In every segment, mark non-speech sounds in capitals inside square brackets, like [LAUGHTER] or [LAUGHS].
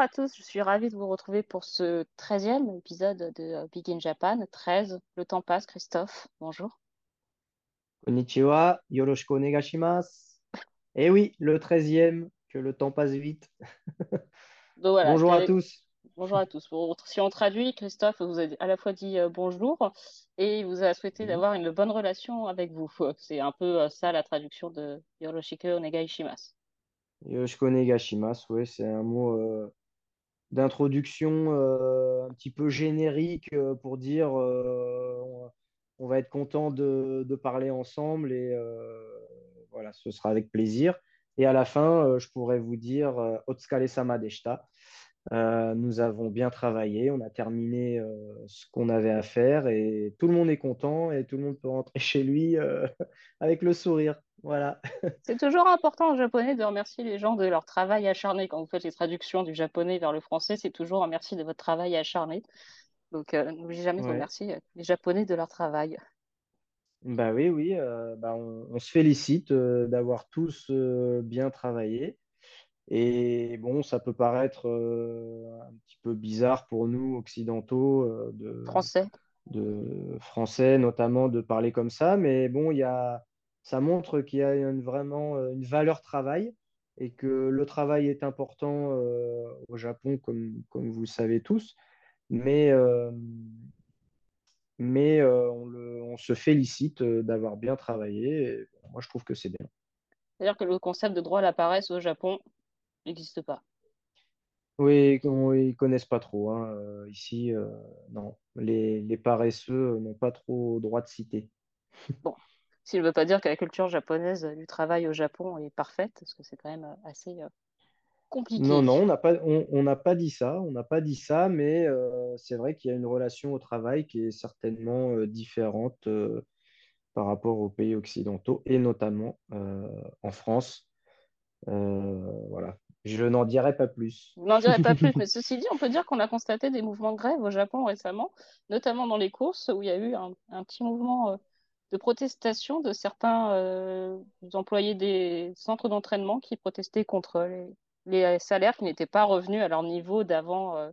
à tous, je suis ravie de vous retrouver pour ce treizième épisode de Big in Japan. 13, le temps passe, Christophe, bonjour. Konnichiwa, yoroshiku onegashimasu. Eh oui, le treizième, que le temps passe vite. [LAUGHS] Donc voilà, Bonjour à tous. bonjour à tous. Si on traduit, Christophe vous a à la fois dit euh, bonjour et il vous a souhaité d'avoir une bonne relation avec vous. [LAUGHS] C'est un peu euh, ça la traduction de Yoroshiku onegai shimasu. Yoroshiku onegashimasu, ouais, c'est un mot euh, d'introduction euh, un petit peu générique euh, pour dire euh, on, va être content de, de parler ensemble et voilà, ce sera avec plaisir. Et à la fin, je pourrais vous dire Otsukare-sama deshita. Euh, nous avons bien travaillé, on a terminé ce qu'on avait à faire et tout le monde est content et tout le monde peut rentrer [LAUGHS] chez lui avec le sourire. Voilà. [LAUGHS] C'est toujours important en japonais de remercier les gens de leur travail acharné. Quand vous faites les traductions du japonais vers le français, c'est toujours un merci de votre travail acharné. Donc, euh, n'oubliez jamais de Ouais. remercier euh, les Japonais de leur travail. Bah oui, oui, euh, bah on, on se félicite euh, d'avoir tous bien travaillé. Et bon, ça peut paraître un petit peu bizarre pour nous, occidentaux, de, Français. de français notamment, de parler comme ça, mais bon, il y a, ça montre qu'il y a une, vraiment euh, une valeur travail et que le travail est important euh, au Japon, comme, comme vous le savez tous, mais, euh, mais euh, on le- on se félicite d'avoir bien travaillé. Et moi, je trouve que c'est bien. C'est-à-dire que le concept de droit à la paresse au Japon n'existe pas. Oui, on- ils connaissent pas trop. hein, ici, non, les, les paresseux n'ont pas trop droit de citer. Bon, s'il ne veut pas dire que la culture japonaise du travail au Japon est parfaite, parce que c'est quand même euh, assez euh, compliqué. Non, non, on n'a pas, on, pas dit ça, on n'a pas dit ça, mais euh, c'est vrai qu'il y a une relation au travail qui est certainement euh, différente euh, par rapport aux pays occidentaux et notamment en France. Voilà, je n'en dirai pas plus. Je n'en dirai pas plus, [LAUGHS] mais ceci dit, on peut dire qu'on a constaté des mouvements de grève au Japon récemment, notamment dans les courses, où il y a eu un, un petit mouvement de protestation de certains euh, employés des centres d'entraînement qui protestaient contre les, les salaires qui n'étaient pas revenus à leur niveau d'avant, euh,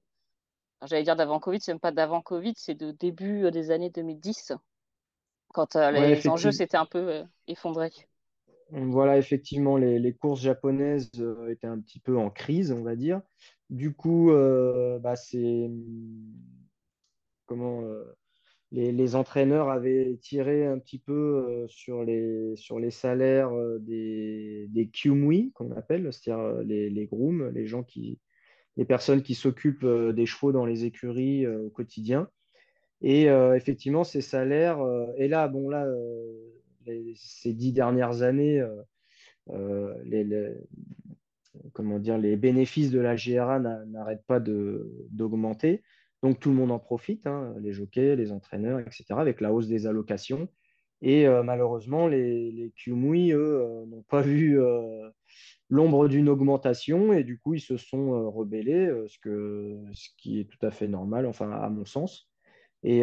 j'allais dire d'avant Covid, c'est même pas d'avant Covid, c'est de début euh, des années 2010, quand euh, Ouais, les enjeux s'étaient un peu euh, effondrés. Voilà, effectivement, les, les courses japonaises euh, étaient un petit peu en crise, on va dire. Du coup, euh, bah, c'est comment euh, les, entraîneurs avaient tiré un petit peu euh, sur les, sur les salaires euh, des, des qu'on appelle, c'est-à-dire euh, les, les grooms, les gens qui, les personnes qui s'occupent des chevaux dans les écuries au quotidien. Et effectivement, ces salaires, et là, bon, là, ces dix dernières années, les, comment dire, les bénéfices de la GRA n'a- n'arrêtent pas d'augmenter. Donc tout le monde en profite, hein, les jockeys, les entraîneurs, etc., avec la hausse des allocations. Et euh, malheureusement, les, les eux, euh, n'ont pas vu euh, l'ombre d'une augmentation et du coup, ils se sont rebellés, ce que, ce qui est tout à fait normal, enfin, à mon sens. Et,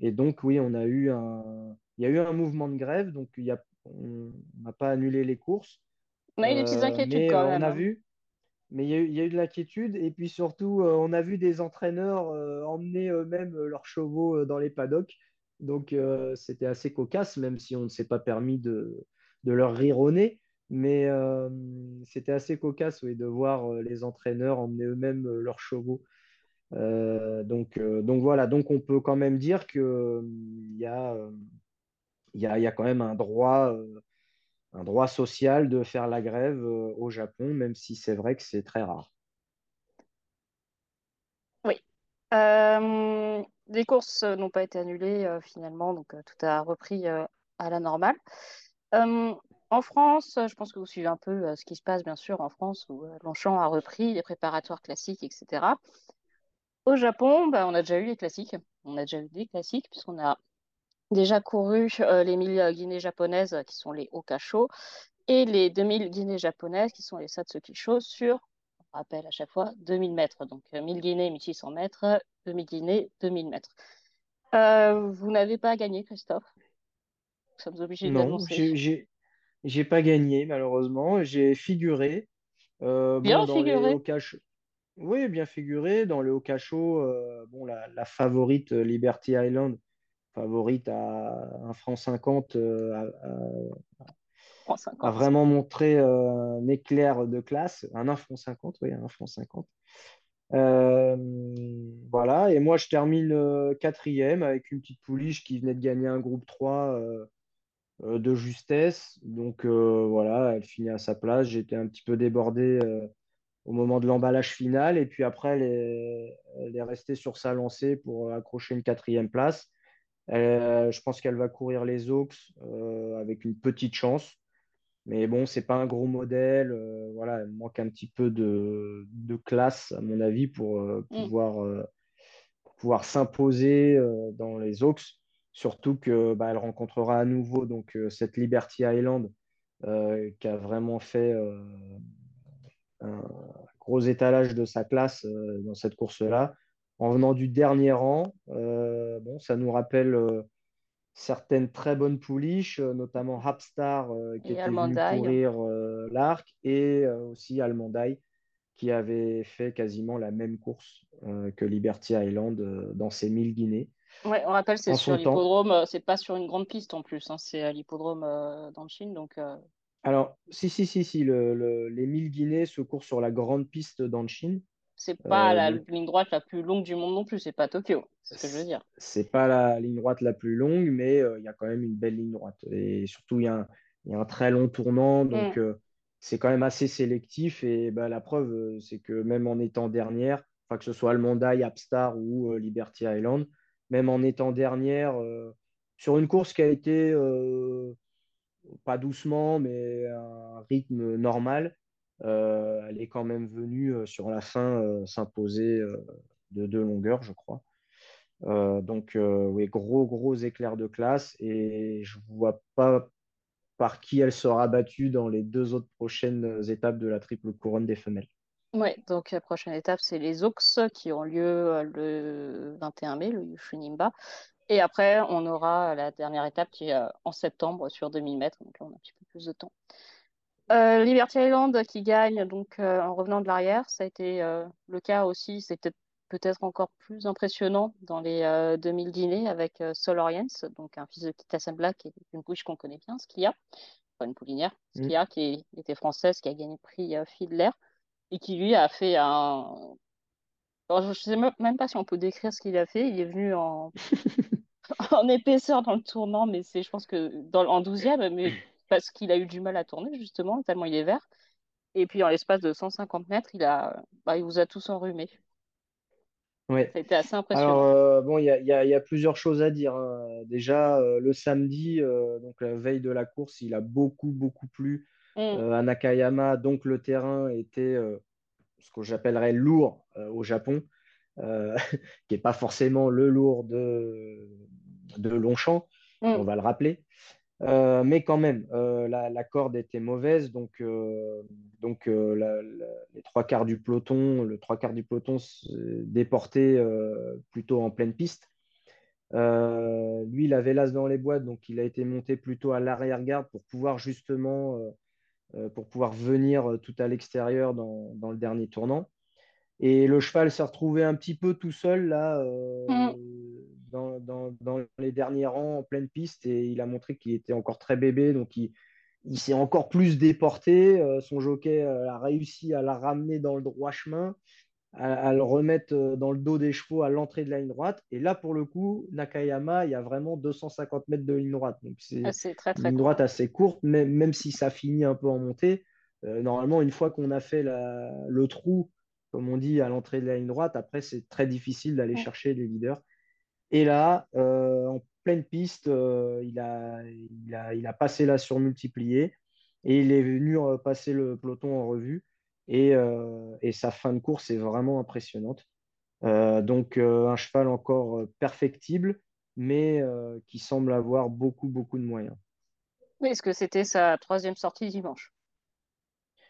et donc, oui, on a eu un, il y a eu un mouvement de grève, donc il y a, on n'a pas annulé les courses, On a eu des petites inquiétudes quand euh, on même. a hein. vu, mais il y a eu, y a eu de l'inquiétude et puis surtout, euh, on a vu des entraîneurs euh, emmener eux-mêmes leurs chevaux euh, dans les paddocks. Donc, c'était assez cocasse, même si on ne s'est pas permis de, de leur rire au nez. Mais c'était assez cocasse, oui, de voir les entraîneurs emmener eux-mêmes leurs chevaux. Donc, donc voilà, donc on peut quand même dire que euh, il y y a, y a quand même un droit, un droit social de faire la grève euh, au Japon, même si c'est vrai que c'est très rare. Oui. Euh, les courses n'ont pas été annulées euh, finalement, donc tout a repris à la normale. En France, je pense que vous suivez un peu ce qui se passe bien sûr en France où Longchamp a repris les préparatoires classiques, etc. Au Japon, bah, on a déjà eu les classiques. On a déjà eu des classiques puisqu'on a déjà couru euh, les 1000 guinées japonaises euh, qui sont les Okasho et les 2000 guinées japonaises qui sont les Satsuki Sho sur, on rappelle à chaque fois, 2000 mètres. Donc euh, 1000 guinées, 1600 mètres, 2000 guinées, 2000 mètres. Euh, vous n'avez pas gagné, Christophe? Nous sommes obligés de Non, l'annoncer. j'ai, pas gagné, malheureusement. J'ai figuré. Euh, Bien bon, dans les figuré. Okash, Oui, bien figuré. Dans le cachot, euh, bon, la, la favorite euh, Liberty Island, favorite à un franc 50, euh, a- a 50. vraiment montré euh, un éclair de classe. Un 1 franc 50, oui, un franc 50. Euh, voilà, et moi je termine euh, quatrième avec une petite pouliche qui venait de gagner un groupe 3 euh, euh, de justesse. Donc euh, voilà, elle finit à sa place. J'étais un petit peu débordé euh, au moment de l'emballage final. Et puis après, elle est, elle est restée sur sa lancée pour accrocher une quatrième place. Euh, je pense qu'elle va courir les Oaks euh, avec une petite chance. Mais bon, c'est pas un gros modèle. euh, voilà, elle manque un petit peu de, de classe, à mon avis, pour euh, Mm. pouvoir, euh, pour pouvoir s'imposer dans les Oaks. Surtout que bah, elle rencontrera à nouveau donc, cette Liberty Island qui a vraiment fait un gros étalage de sa classe dans cette course-là. En venant du dernier rang, euh, bon, ça nous rappelle euh, certaines très bonnes pouliches, euh, notamment Hapstar qui Et était venu courir l'arc et aussi Almandaï qui avait fait quasiment la même course que Liberty Island dans ses 1000 Guinées. Ouais, on rappelle, c'est sur l'hippodrome, c'est pas sur une grande piste en plus, hein, c'est à l'hippodrome dans le Chine, donc Alors, si, si, si, si, le, le- les 1000 Guinées se courent sur la grande piste d'Anchin. C'est pas Euh, la ligne droite la plus longue du monde non plus, c'est pas Tokyo, c'est ce que je veux dire. c'est pas la ligne droite la plus longue, mais euh, il y a quand même une belle ligne droite. Et surtout, il y a un, il y a un très long tournant, Mm. donc euh, c'est quand même assez sélectif. Et bah, la preuve, c'est que même en étant dernière, que ce soit Almondaï, Upstar ou Liberty Island, même en étant dernière, sur une course qui a été pas doucement, mais à un rythme normal, euh, elle est quand même venue euh, sur la fin euh, s'imposer de deux longueurs, je crois. Donc, oui, gros, gros éclair de classe. Et je ne vois pas par qui elle sera battue dans les deux autres prochaines étapes de la triple couronne des femelles. Ouais, donc la prochaine étape, c'est les Oaks qui ont lieu le 21 mai, le Yushinimba. Et après, on aura la dernière étape qui est en septembre sur 2000 mètres, donc là, on a un petit peu plus de temps. Euh, Liberty Island qui gagne donc euh, en revenant de l'arrière, ça a été euh, le cas aussi, c'est peut-être encore plus impressionnant dans les euh, 2000 dîners avec euh, Sol Oriens, donc un fils de Kit Assembla qui est une pouliche qu'on connaît bien, Skia, enfin une poulinière, Mm. Skia qui était française, qui a gagné le prix euh, Fiedler et qui lui a fait un... Alors, je ne sais me- même pas si on peut décrire ce qu'il a fait, il est venu en, [LAUGHS] en épaisseur dans le tournant, mais c'est je pense que dans, en douzième, mais parce qu'il a eu du mal à tourner justement, tellement il est vert. Et puis, en l'espace de 150 mètres, il a, bah, il vous a tous enrhumés. Ouais. Ça a été assez Alors, impressionnant. euh, bon, il y a, il y a- il y a plusieurs choses à dire. hein. Déjà, euh, le samedi, euh, donc la veille de la course, il a beaucoup, beaucoup plu Mm, euh, à Nakayama. Donc, le terrain était euh, ce que j'appellerais lourd euh, au Japon, euh, [LAUGHS] qui n'est pas forcément le lourd de, de Longchamp, on mm. va le rappeler. Euh, mais quand même, euh, la, corde était mauvaise, donc, euh, euh, les trois quarts du peloton, le trois quarts du peloton euh, plutôt en pleine piste. Lui, il avait l'as dans les boîtes, donc il a été monté plutôt à l'arrière-garde pour pouvoir justement, pour pouvoir venir tout à l'extérieur dans, dans le dernier tournant. Et le cheval s'est retrouvé un petit peu tout seul là Mm. Dans, dans- dans les derniers rangs en pleine piste et il a montré qu'il était encore très bébé, donc il, il s'est encore plus déporté. Euh, son jockey euh, a réussi à la ramener dans le droit chemin, à, à le remettre euh, dans le dos des chevaux à l'entrée de la ligne droite. Et là, pour le coup, Nakayama, il y a vraiment 250 mètres de ligne droite. Donc Ah, c'est très, une ligne droite assez courte, même, même si ça finit un peu en montée. Euh, normalement, une fois qu'on a fait la- le trou, comme on dit, à l'entrée de la ligne droite, après, c'est très difficile d'aller chercher les leaders. Et là, euh, en pleine piste, euh, il a, il a, il a passé la surmultipliée et il est venu euh, passer le peloton en revue. Et, et sa fin de course est vraiment impressionnante. Donc, un cheval encore perfectible, mais qui semble avoir beaucoup, beaucoup de moyens. Oui, est-ce que c'était sa troisième sortie dimanche?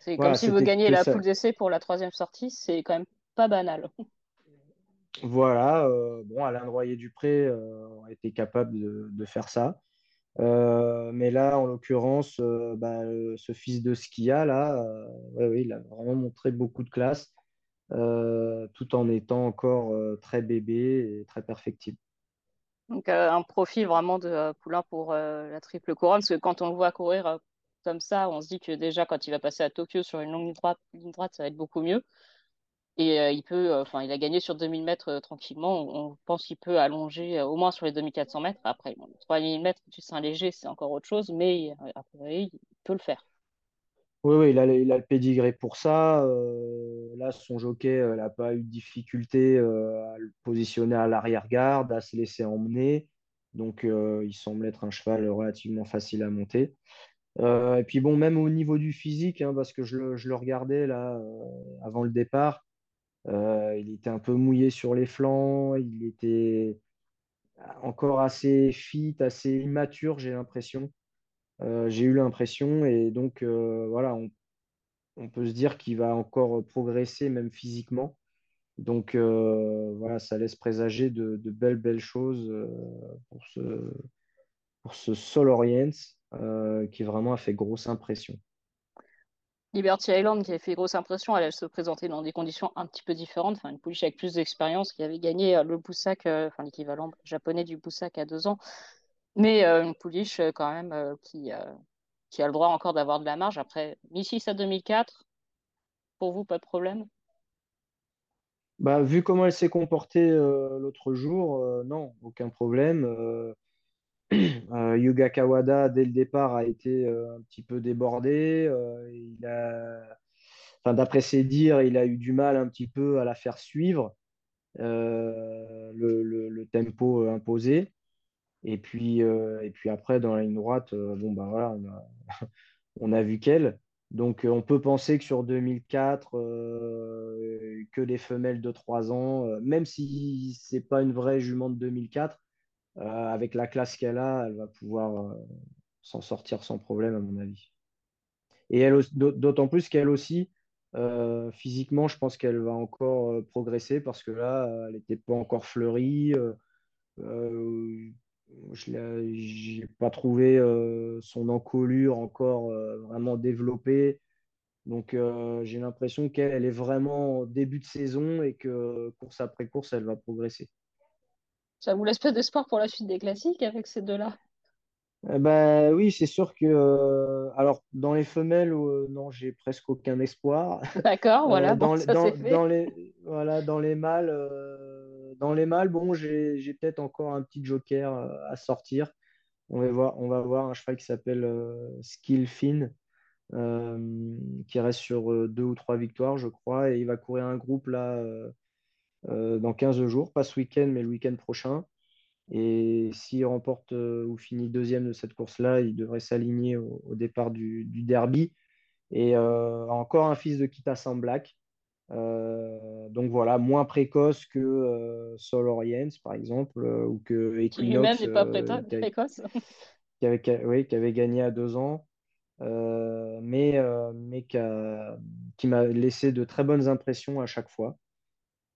C'est comme Voilà, c'était gagner que la ça. poule d'essai pour la troisième sortie, c'est quand même pas banal. Voilà, euh, bon, Alain Royer-Dupré euh, a été capable de, faire ça. Euh, mais là, en l'occurrence, bah, ce fils de Skia, là, il a vraiment montré beaucoup de classe. tout en étant encore très bébé et très perfectible. Donc, un profil vraiment de poulain pour la triple couronne. Parce que quand on le voit courir comme ça, on se dit que déjà, quand il va passer à Tokyo sur une longue ligne droite ça va être beaucoup mieux. Et euh, il peut, euh, enfin, il a gagné sur 2000 mètres euh, tranquillement. On, pense qu'il peut allonger au moins sur les 2400 mètres. Après, bon, 3000 mètres, tu sais, un léger, c'est encore autre chose, mais après, il peut le faire. Oui, oui, il a, le- pédigré pour ça. Là, son jockey n'a pas eu de difficulté à le positionner à l'arrière-garde, à se laisser emmener. Donc, il semble être un cheval relativement facile à monter. Et puis, bon, même au niveau du physique, hein, parce que je le, je le regardais là avant le départ, il était un peu mouillé sur les flancs, il était encore assez fit, assez immature, j'ai l'impression. Euh, j'ai eu l'impression, et donc euh, voilà, on peut se dire qu'il va encore progresser, même physiquement. Donc euh, voilà, ça laisse présager de, belles, belles choses euh, pour ce, Sol Orient euh, qui vraiment a fait grosse impression. Liberty Island, qui avait fait grosse impression, elle, se présentait dans des conditions un petit peu différentes. Enfin, une pouliche avec plus d'expérience qui avait gagné euh, le Boussac, euh, enfin l'équivalent japonais du Boussac à deux ans. Mais euh, une pouliche quand même qui, a le droit encore d'avoir de la marge. Après, 1006 à 2004, pour vous, pas de problème? Bah, vu comment elle s'est comportée l'autre jour, non, aucun problème. Euh, Yuga Kawada, dès le départ, a été euh, un petit peu débordé. Euh, il a, enfin, d'après ses dires, il a eu du mal un petit peu à la faire suivre. le, tempo imposé. Et puis, et puis après, dans la ligne droite, bon, bah voilà, on a, [LAUGHS] vu qu'elle. Donc, on peut penser que sur 2004, euh, que les femelles de 3 ans, même si c'est pas une vraie jument de 2004, euh, avec la classe qu'elle a, elle va pouvoir euh, s'en sortir sans problème, à mon avis. Et elle, d'autant plus qu'elle aussi, euh, physiquement, je pense qu'elle va encore progresser parce que là, elle n'était pas encore fleurie. je n'ai pas trouvé son encolure encore vraiment développée. Donc, j'ai l'impression qu'elle elle est vraiment début de saison et que course après course, elle va progresser. Ça vous laisse pas d'espoir pour la suite des classiques avec ces deux-là? Eh ben, oui, c'est sûr que. euh, alors, dans les femelles, euh, non, j'ai presque aucun espoir. D'accord, [LAUGHS] Euh, voilà, bon, dans, ça dans, c'est fait. dans les, voilà, dans les mâles, euh, dans les mâles, bon, j'ai, j'ai peut-être encore un petit joker euh, à sortir. On va voir, on va voir un cheval qui s'appelle euh, Skillfin, euh, qui reste sur euh, deux ou trois victoires, je crois, et il va courir un groupe là euh, euh, dans 15 jours, pas ce week-end, mais le week-end prochain. Et s'il remporte euh, ou finit deuxième de cette course-là, il devrait s'aligner au, au départ du, du derby. Et euh, encore un fils de Kita Sam Black. Euh, donc voilà, moins précoce que euh, Sol Orient, par exemple, euh, ou que Qui lui-même Equinox, n'est pas euh, qui, précoce. qui avait, qui oui, qui avait gagné à deux ans, euh, mais, euh, mais qui m'a laissé de très bonnes impressions à chaque fois.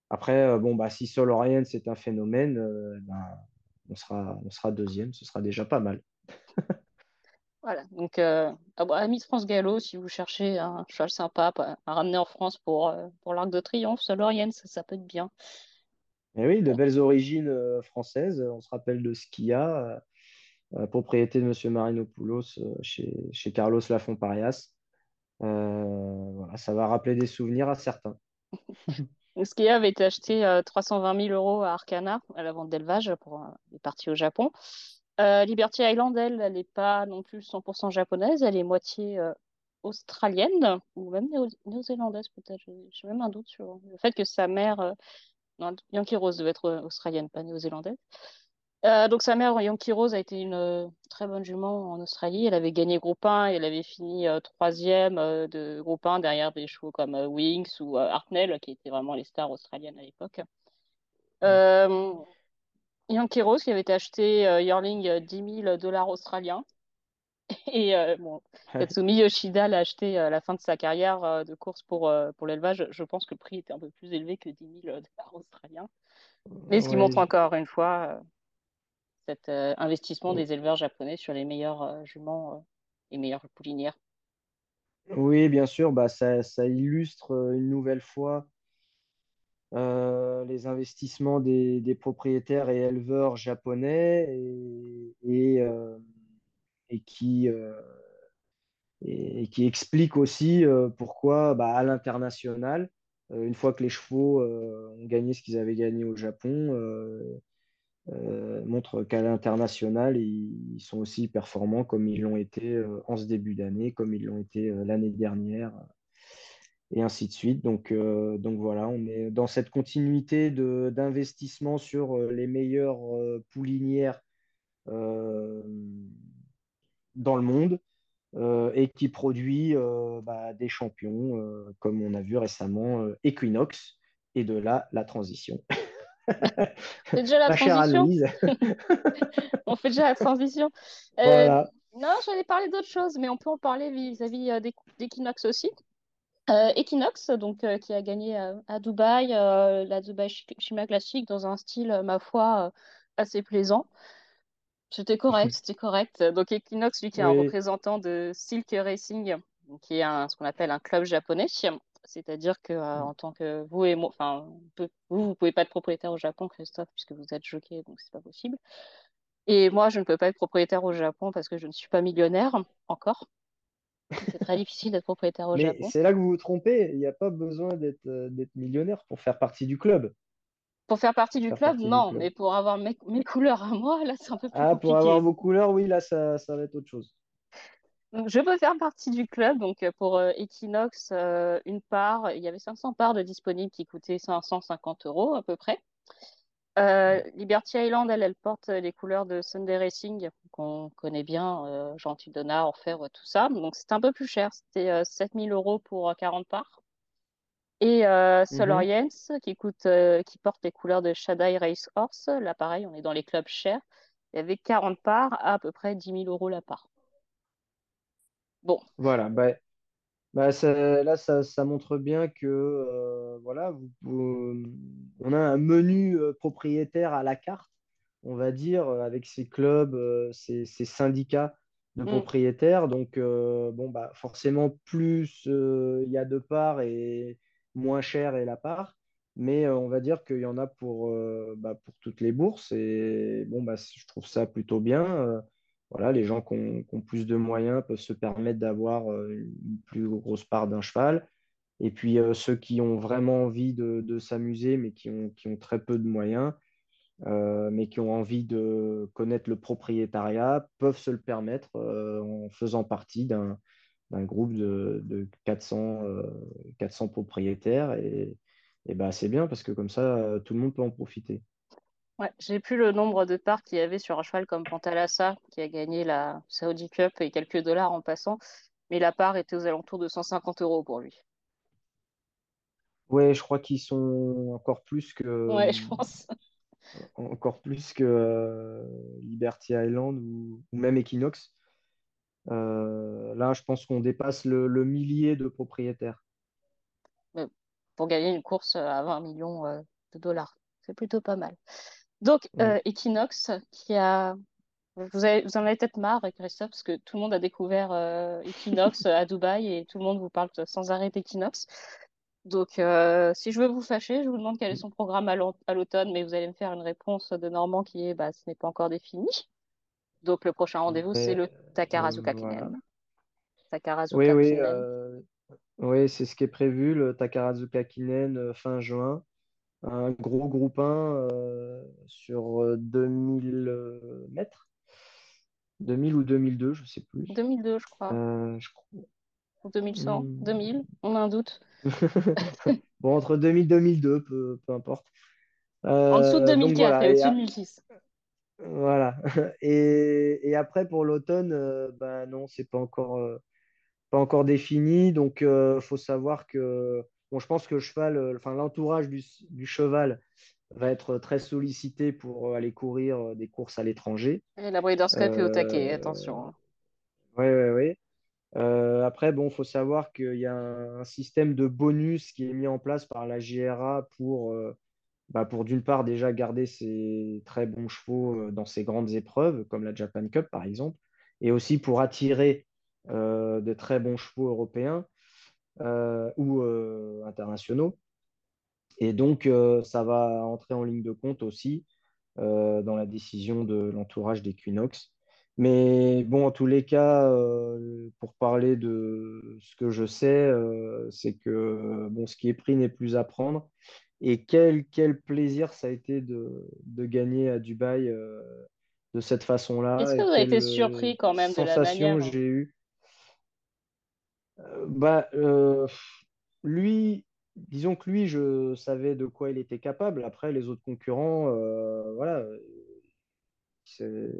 Après, euh, bon, bah, si Sol Orient c'est un phénomène, euh, ben, on sera, on sera deuxième, ce sera déjà pas mal. Voilà, donc euh, ah bah, ami de France Gallo, si vous cherchez un cheval sympa pa- à ramener en France pour, euh, pour l'Arc de Triomphe, Solorienne, ça, ça peut être bien. Et oui, de belles origines euh, françaises. On se rappelle de Skia, propriété de Monsieur Marinopoulos chez, chez Carlos Lafont Parias. Euh, voilà, ça va rappeler des souvenirs à certains. [LAUGHS] Skia avait été acheté euh, 320 000 euros à Arcana, à la vente d'élevage, pour euh, les parties au Japon. Euh, Liberty Island, elle, elle n'est pas non plus 100% japonaise, elle est moitié euh, australienne, ou même néo- néo-zélandaise peut-être, j'ai même un doute sur le fait que sa mère, euh, Yankee Rose devait être euh, australienne, pas néo-zélandaise. Euh, donc sa mère, Yankee Rose, a été une euh, très bonne jument en Australie. Elle avait gagné groupe 1 et elle avait fini euh, troisième de groupe 1 derrière des chevaux comme Wings ou Hartnell, qui étaient vraiment les stars australiennes à l'époque. Euh, Yankee Rose, qui avait été acheté yearling euh, 10 000 dollars australiens. [LAUGHS] Et bon, Katsumi Yoshida l'a acheté à la fin de sa carrière de course pour, pour l'élevage. Je pense que le prix était un peu plus élevé que 10 000 dollars australiens. Mais ce qui montre encore une fois cet euh, investissement des éleveurs japonais sur les meilleures euh, juments euh, et meilleures poulinières. oui, bien sûr, bah, ça, ça illustre euh, une nouvelle fois euh, les investissements des, des propriétaires et éleveurs japonais et, et, euh, et qui, euh, et, et qui explique aussi euh, pourquoi bah, à l'international, euh, une fois que les chevaux euh, ont gagné ce qu'ils avaient gagné au Japon, euh, euh, montre qu'à l'international, ils, sont aussi performants comme ils l'ont été euh, en ce début d'année, comme ils l'ont été euh, l'année dernière, et ainsi de suite. Donc, euh, donc voilà, on est dans cette continuité d'investissement sur euh, les meilleures euh, poulinières euh, dans le monde euh, et qui produit euh, bah, des champions, euh, comme on a vu récemment euh, Equinox, et de là, la transition. [LAUGHS] C'est déjà la [LAUGHS] transition? [LAUGHS] On fait déjà la transition. Euh, voilà. non, j'allais parler d'autre chose, mais on peut en parler vis-à-vis euh, d'Equ- d'Equinox aussi. Euh, Equinox, donc, euh, qui a gagné euh, à Dubaï, euh, la Dubai Ch- Shima Classic dans un style, euh, ma foi, euh, assez plaisant. C'était correct, [LAUGHS] c'était correct. Donc Equinox, lui, qui est un représentant de Silk Racing, qui est un, ce qu'on appelle un club japonais. C'est-à-dire que euh, en tant que vous et moi, enfin, vous, vous pouvez pas être propriétaire au Japon, Christophe, puisque vous êtes jockey, donc c'est pas possible. Et moi, je ne peux pas être propriétaire au Japon parce que je ne suis pas millionnaire encore. C'est très difficile d'être propriétaire au Mais Japon. c'est là que vous vous trompez. Il n'y a pas besoin d'être euh, d'être millionnaire pour faire partie du club. Pour faire partie du Faire club, partie du non, club. mais pour avoir mes, mes couleurs à moi, là, c'est un peu plus Ah, pour avoir vos couleurs, oui, là, ça, ça va être autre chose. Donc, je peux faire partie du club. Donc, euh, pour euh, Equinox, euh, une part, il y avait 500 parts de disponibles qui coûtaient 550 euros à peu près. Euh. Liberty Island, elle, elle porte les couleurs de Sunday Racing, qu'on connaît bien, Gentil Donna, Orfèvre, tout ça. Donc, c'était un peu plus cher. C'était euh, 7000 euros pour euh, 40 parts. Et euh, Mhm. Yens, qui coûte, qui porte les couleurs de Shaddai Race Horse. Là, pareil, on est dans les clubs chers. Il y avait 40 parts à à peu près 10 000 euros la part. Bon, Voilà. Bah, bah, ça- là, ça, ça montre bien que euh, voilà, vous- vous- on a un menu euh, propriétaire à la carte, on va dire, euh, avec ces clubs, euh, ces, ces syndicats de mm, propriétaires. Donc, euh, bon, bah, forcément, plus euh, il y a de parts et moins cher est la part. Mais euh, on va dire qu'il y en a pour, euh, bah, pour toutes les bourses. Et bon, bah, je trouve ça plutôt bien. Euh, voilà, les gens qui ont, plus de moyens peuvent se permettre d'avoir euh, une plus grosse part d'un cheval. Et puis euh, ceux qui ont vraiment envie de, s'amuser, mais qui ont, très peu de moyens, euh, mais qui ont envie de connaître le propriétariat, peuvent se le permettre en faisant partie d'un groupe de, de 400, euh, 400 propriétaires. Et, bah, c'est bien parce que comme ça, tout le monde peut en profiter. Ouais, j'ai plus le nombre de parts qu'il y avait sur un cheval comme Pantalassa, qui a gagné la Saudi Cup et quelques dollars en passant. Mais la part était aux alentours de 150 euros pour lui. Ouais, je crois qu'ils sont encore plus que, Ouais, je pense. encore plus que euh, Liberty Island ou, ou même Equinox. Euh, là, je pense qu'on dépasse le, le millier de propriétaires. Pour gagner une course à 20 millions euh, de dollars, c'est plutôt pas mal. Donc, Oui. euh, Equinox, qui a... Vous avez, vous en avez peut-être marre, Christophe, parce que tout le monde a découvert euh, Equinox [LAUGHS] à Dubaï et tout le monde vous parle sans arrêt d'Equinox. Donc, euh, si je veux vous fâcher, je vous demande quel est son programme à l'au- à l'automne, mais vous allez me faire une réponse de Normand qui est bah, ce n'est pas encore défini. Donc, le prochain rendez-vous, c'est le euh, Takarazuka voilà. Kinen. Oui, Takarazuka oui, Kinen. euh, oui, c'est ce qui est prévu, le Takarazuka Kinen euh, fin juin. Un gros groupe 1 euh, sur euh, 2000 euh, mètres. 2000 ou 2002, je sais plus. 2002, je crois. Euh, je crois. Ou 2100. Hmm. 2000. On a un doute. [LAUGHS] Bon, entre 2000 et 2002, peu, peu importe. En dessous de Euh, donc 2004 et voilà, et, au-dessus de a- 1006. voilà. [LAUGHS] Et, et après pour l'automne, euh, ben non, c'est pas encore, euh, pas encore défini. Donc il faut savoir que bon, je pense que le cheval, euh, enfin l'entourage du, du cheval va être très sollicité pour euh, aller courir euh, des courses à l'étranger. Et la Breeders' Cup est au taquet, attention. ouais, ouais. Euh, après, bon, faut savoir qu'il y a un, un système de bonus qui est mis en place par la JRA pour, euh, bah, pour d'une part déjà garder ses très bons chevaux dans ces grandes épreuves, comme la Japan Cup par exemple, et aussi pour attirer euh, de très bons chevaux européens ou euh, internationaux. Et donc, euh, ça va entrer en ligne de compte aussi euh, dans la décision de l'entourage d'Equinox. Mais bon, en tous les cas, euh, pour parler de ce que je sais, euh, c'est que bon, ce qui est pris n'est plus à prendre. Et quel, quel plaisir ça a été de, de gagner à Dubaï euh, de cette Est-ce façon-là que et vous avez été euh, surpris quand même de la sensation manière? j'ai eue. Euh, bah, euh, lui, disons que lui, je savais de quoi il était capable. Après, les autres concurrents, euh, voilà, c'est-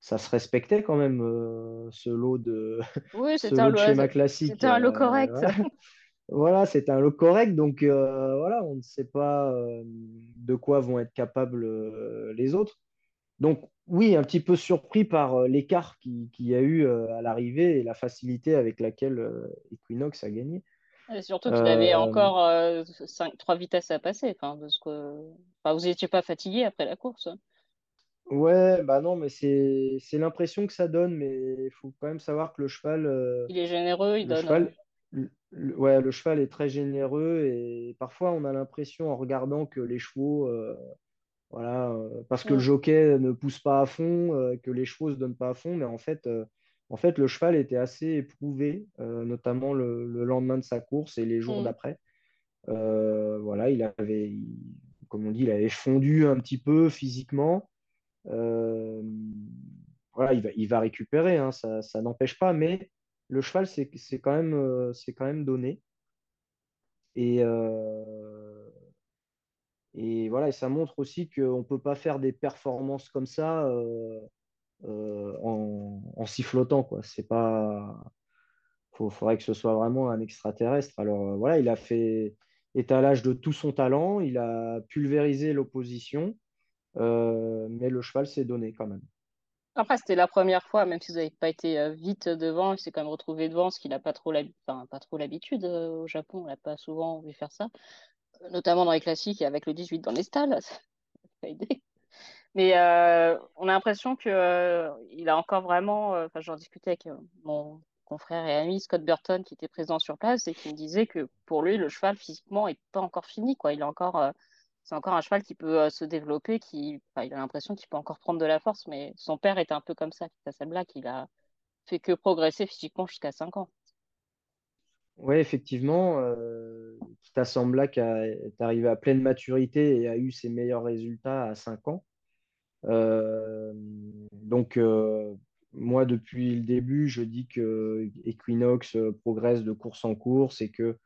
ça se respectait quand même, euh, ce lot de, Oui, [LAUGHS] ce c'était un lot de lot, schéma classique. c'était un lot Euh, correct. voilà, Voilà, c'est un lot correct. Donc, euh, voilà, on ne sait pas euh, de quoi vont être capables euh, les autres. Donc, oui, un petit peu surpris par euh, l'écart qui- qu'il y a eu euh, à l'arrivée et la facilité avec laquelle euh, Equinox a gagné. Et surtout qu'il avait Euh, encore euh, cinq, trois vitesses à passer. Enfin, de ce que... enfin, vous n'étiez pas fatigué après la course. Ouais, bah non, mais c'est l'impression que ça donne, mais il faut quand même savoir que le cheval, euh, Il est généreux, il le donne. cheval, le, le- ouais, le cheval est très généreux et parfois on a l'impression en regardant que les chevaux, voilà, euh, parce que le jockey ne pousse pas à fond, euh, que les chevaux se donnent pas à fond, mais en fait, euh, en fait, le cheval était assez éprouvé, notamment le, le lendemain de sa course et les jours mm. d'après. Voilà, il avait, il- comme on dit, il avait fondu un petit peu physiquement. Euh, voilà, il va, il va récupérer, hein, ça, ça n'empêche pas, mais le cheval, c'est quand même, quand même donné. Et, euh, et voilà, et ça montre aussi qu'on ne peut pas faire des performances comme ça euh, euh, en, en sifflotant, quoi. C'est pas, faut, faudrait que ce soit vraiment un extraterrestre. Alors euh, voilà, il a fait étalage de tout son talent, il a pulvérisé l'opposition, mais le cheval s'est donné quand même. Après, c'était la première fois, même si vous n'avez pas été vite devant, il s'est quand même retrouvé devant, ce qu'il n'a pas trop enfin, l'habitude euh, au Japon. On l'a pas souvent vu faire ça, notamment dans les classiques et avec le 18 dans les stalles. [LAUGHS] Mais euh, on a l'impression que euh, a encore vraiment. euh, Enfin, j'en discutais avec mon confrère et ami Scott Burton qui était présent sur place et qui me disait que pour lui, le cheval physiquement est pas encore fini, quoi. Il est encore, c'est encore un cheval qui peut se développer, qui, il a l'impression qu'il peut encore prendre de la force. Mais son père était un peu comme ça, Kita Black. Il a fait que progresser physiquement jusqu'à 5 ans. Oui, effectivement, euh, Kita Samblak a- est arrivé à pleine maturité et a eu ses meilleurs résultats à 5 ans. Euh, donc, euh, moi, depuis le début, je dis que Equinox euh, progresse de course en course et que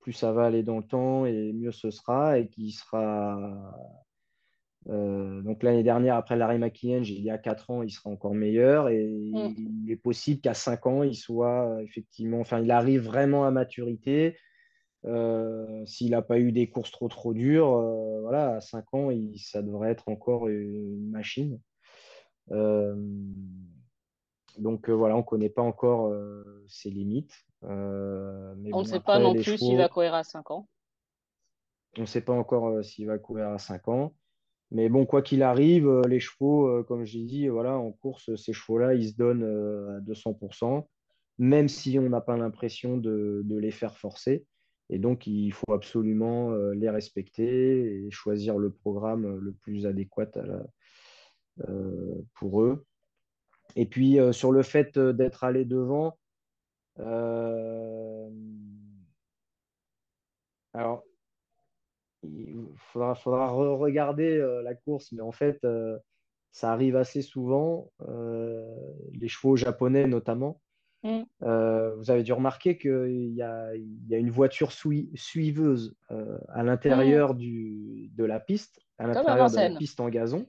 plus ça va aller dans le temps et mieux ce sera et qu'il sera. Euh, donc, l'année dernière, après l'arrêt McKinnon, il y a 4 ans, il sera encore meilleur et Mm. il est possible qu'à 5 ans, il soit effectivement. Enfin, il arrive vraiment à maturité. Euh, s'il n'a pas eu des courses trop trop dures, euh, voilà, à 5 ans, il- ça devrait être encore une machine. Donc voilà, on ne connaît pas encore ses limites. Mais On ne sait pas non plus s'il va courir à 5 ans. on ne sait pas encore s'il va courir à 5 ans. Mais bon, quoi qu'il arrive, euh, les chevaux, euh, comme j'ai dit, voilà, en course, ces chevaux-là, ils se donnent euh, à 200%, même si on n'a pas l'impression de, les faire forcer. Et donc, il faut absolument euh, les respecter et choisir le programme le plus adéquat euh, pour eux. Et puis, euh, sur le fait euh, d'être allé devant, euh, alors, il faudra, faudra re-regarder euh, la course, mais en fait, euh, ça arrive assez souvent, euh, les chevaux japonais notamment. Mm. Vous avez dû remarquer qu'il y a, il y a une voiture sui- suiveuse euh, à Mm. l'intérieur de la piste, à l'intérieur de la piste en gazon.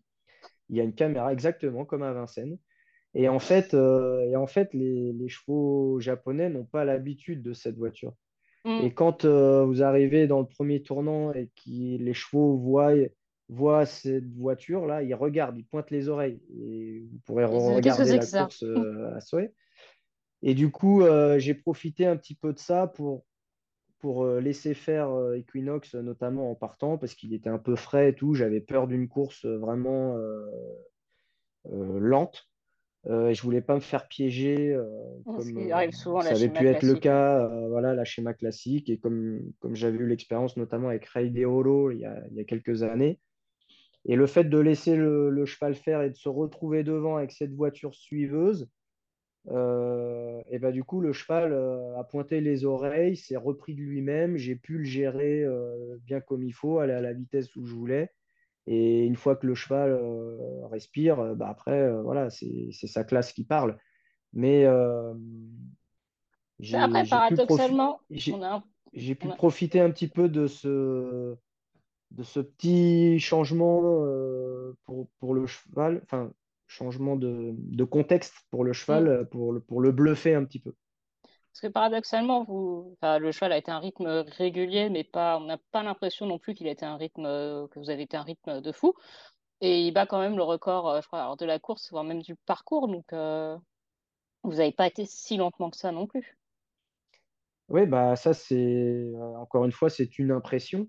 Il y a une caméra exactement comme à Vincennes. Et en fait, et en fait les, les chevaux japonais n'ont pas l'habitude de cette voiture. Mm. Et quand euh, vous arrivez dans le premier tournant et que les chevaux voient, voient cette voiture-là, ils regardent, ils pointent les oreilles. Et vous pourrez regarder que la course euh, à souhait. Et du coup, euh, j'ai profité un petit peu de ça pour, pour laisser faire Equinox, notamment en partant, parce qu'il était un peu frais et tout. J'avais peur d'une course vraiment lente. Euh, je voulais pas me faire piéger, euh, Ce comme euh, arrive souvent, ça avait pu être le classique. cas, euh, voilà, la schéma classique, et comme, comme j'avais eu l'expérience notamment avec Ray Deolo il y a, il y a quelques années. Et le fait de laisser le, le cheval faire et de se retrouver devant avec cette voiture suiveuse, et ben du coup, le cheval a pointé les oreilles, s'est repris de lui-même, j'ai pu le gérer bien comme il faut, aller à la vitesse où je voulais. Et une fois que le cheval euh, respire, euh, bah après, euh, voilà, c'est sa classe qui parle. Mais euh, j'ai Après, j'ai pu profi- paradoxalement, j'ai a, pu a- profiter un petit peu de ce, de ce petit changement pour, pour le cheval, enfin, changement de, de contexte pour le cheval, euh, pour le, pour le bluffer un petit peu. Parce que paradoxalement, le cheval a été un rythme régulier, mais pas, on n'a pas l'impression non plus qu'il a été un rythme, euh, que vous avez été un rythme de fou. Et il bat quand même le record, euh, de la course, voire même du parcours. Donc, euh, vous n'avez pas été si lentement que ça non plus. Oui, bah ça, c'est, encore une fois, c'est une impression.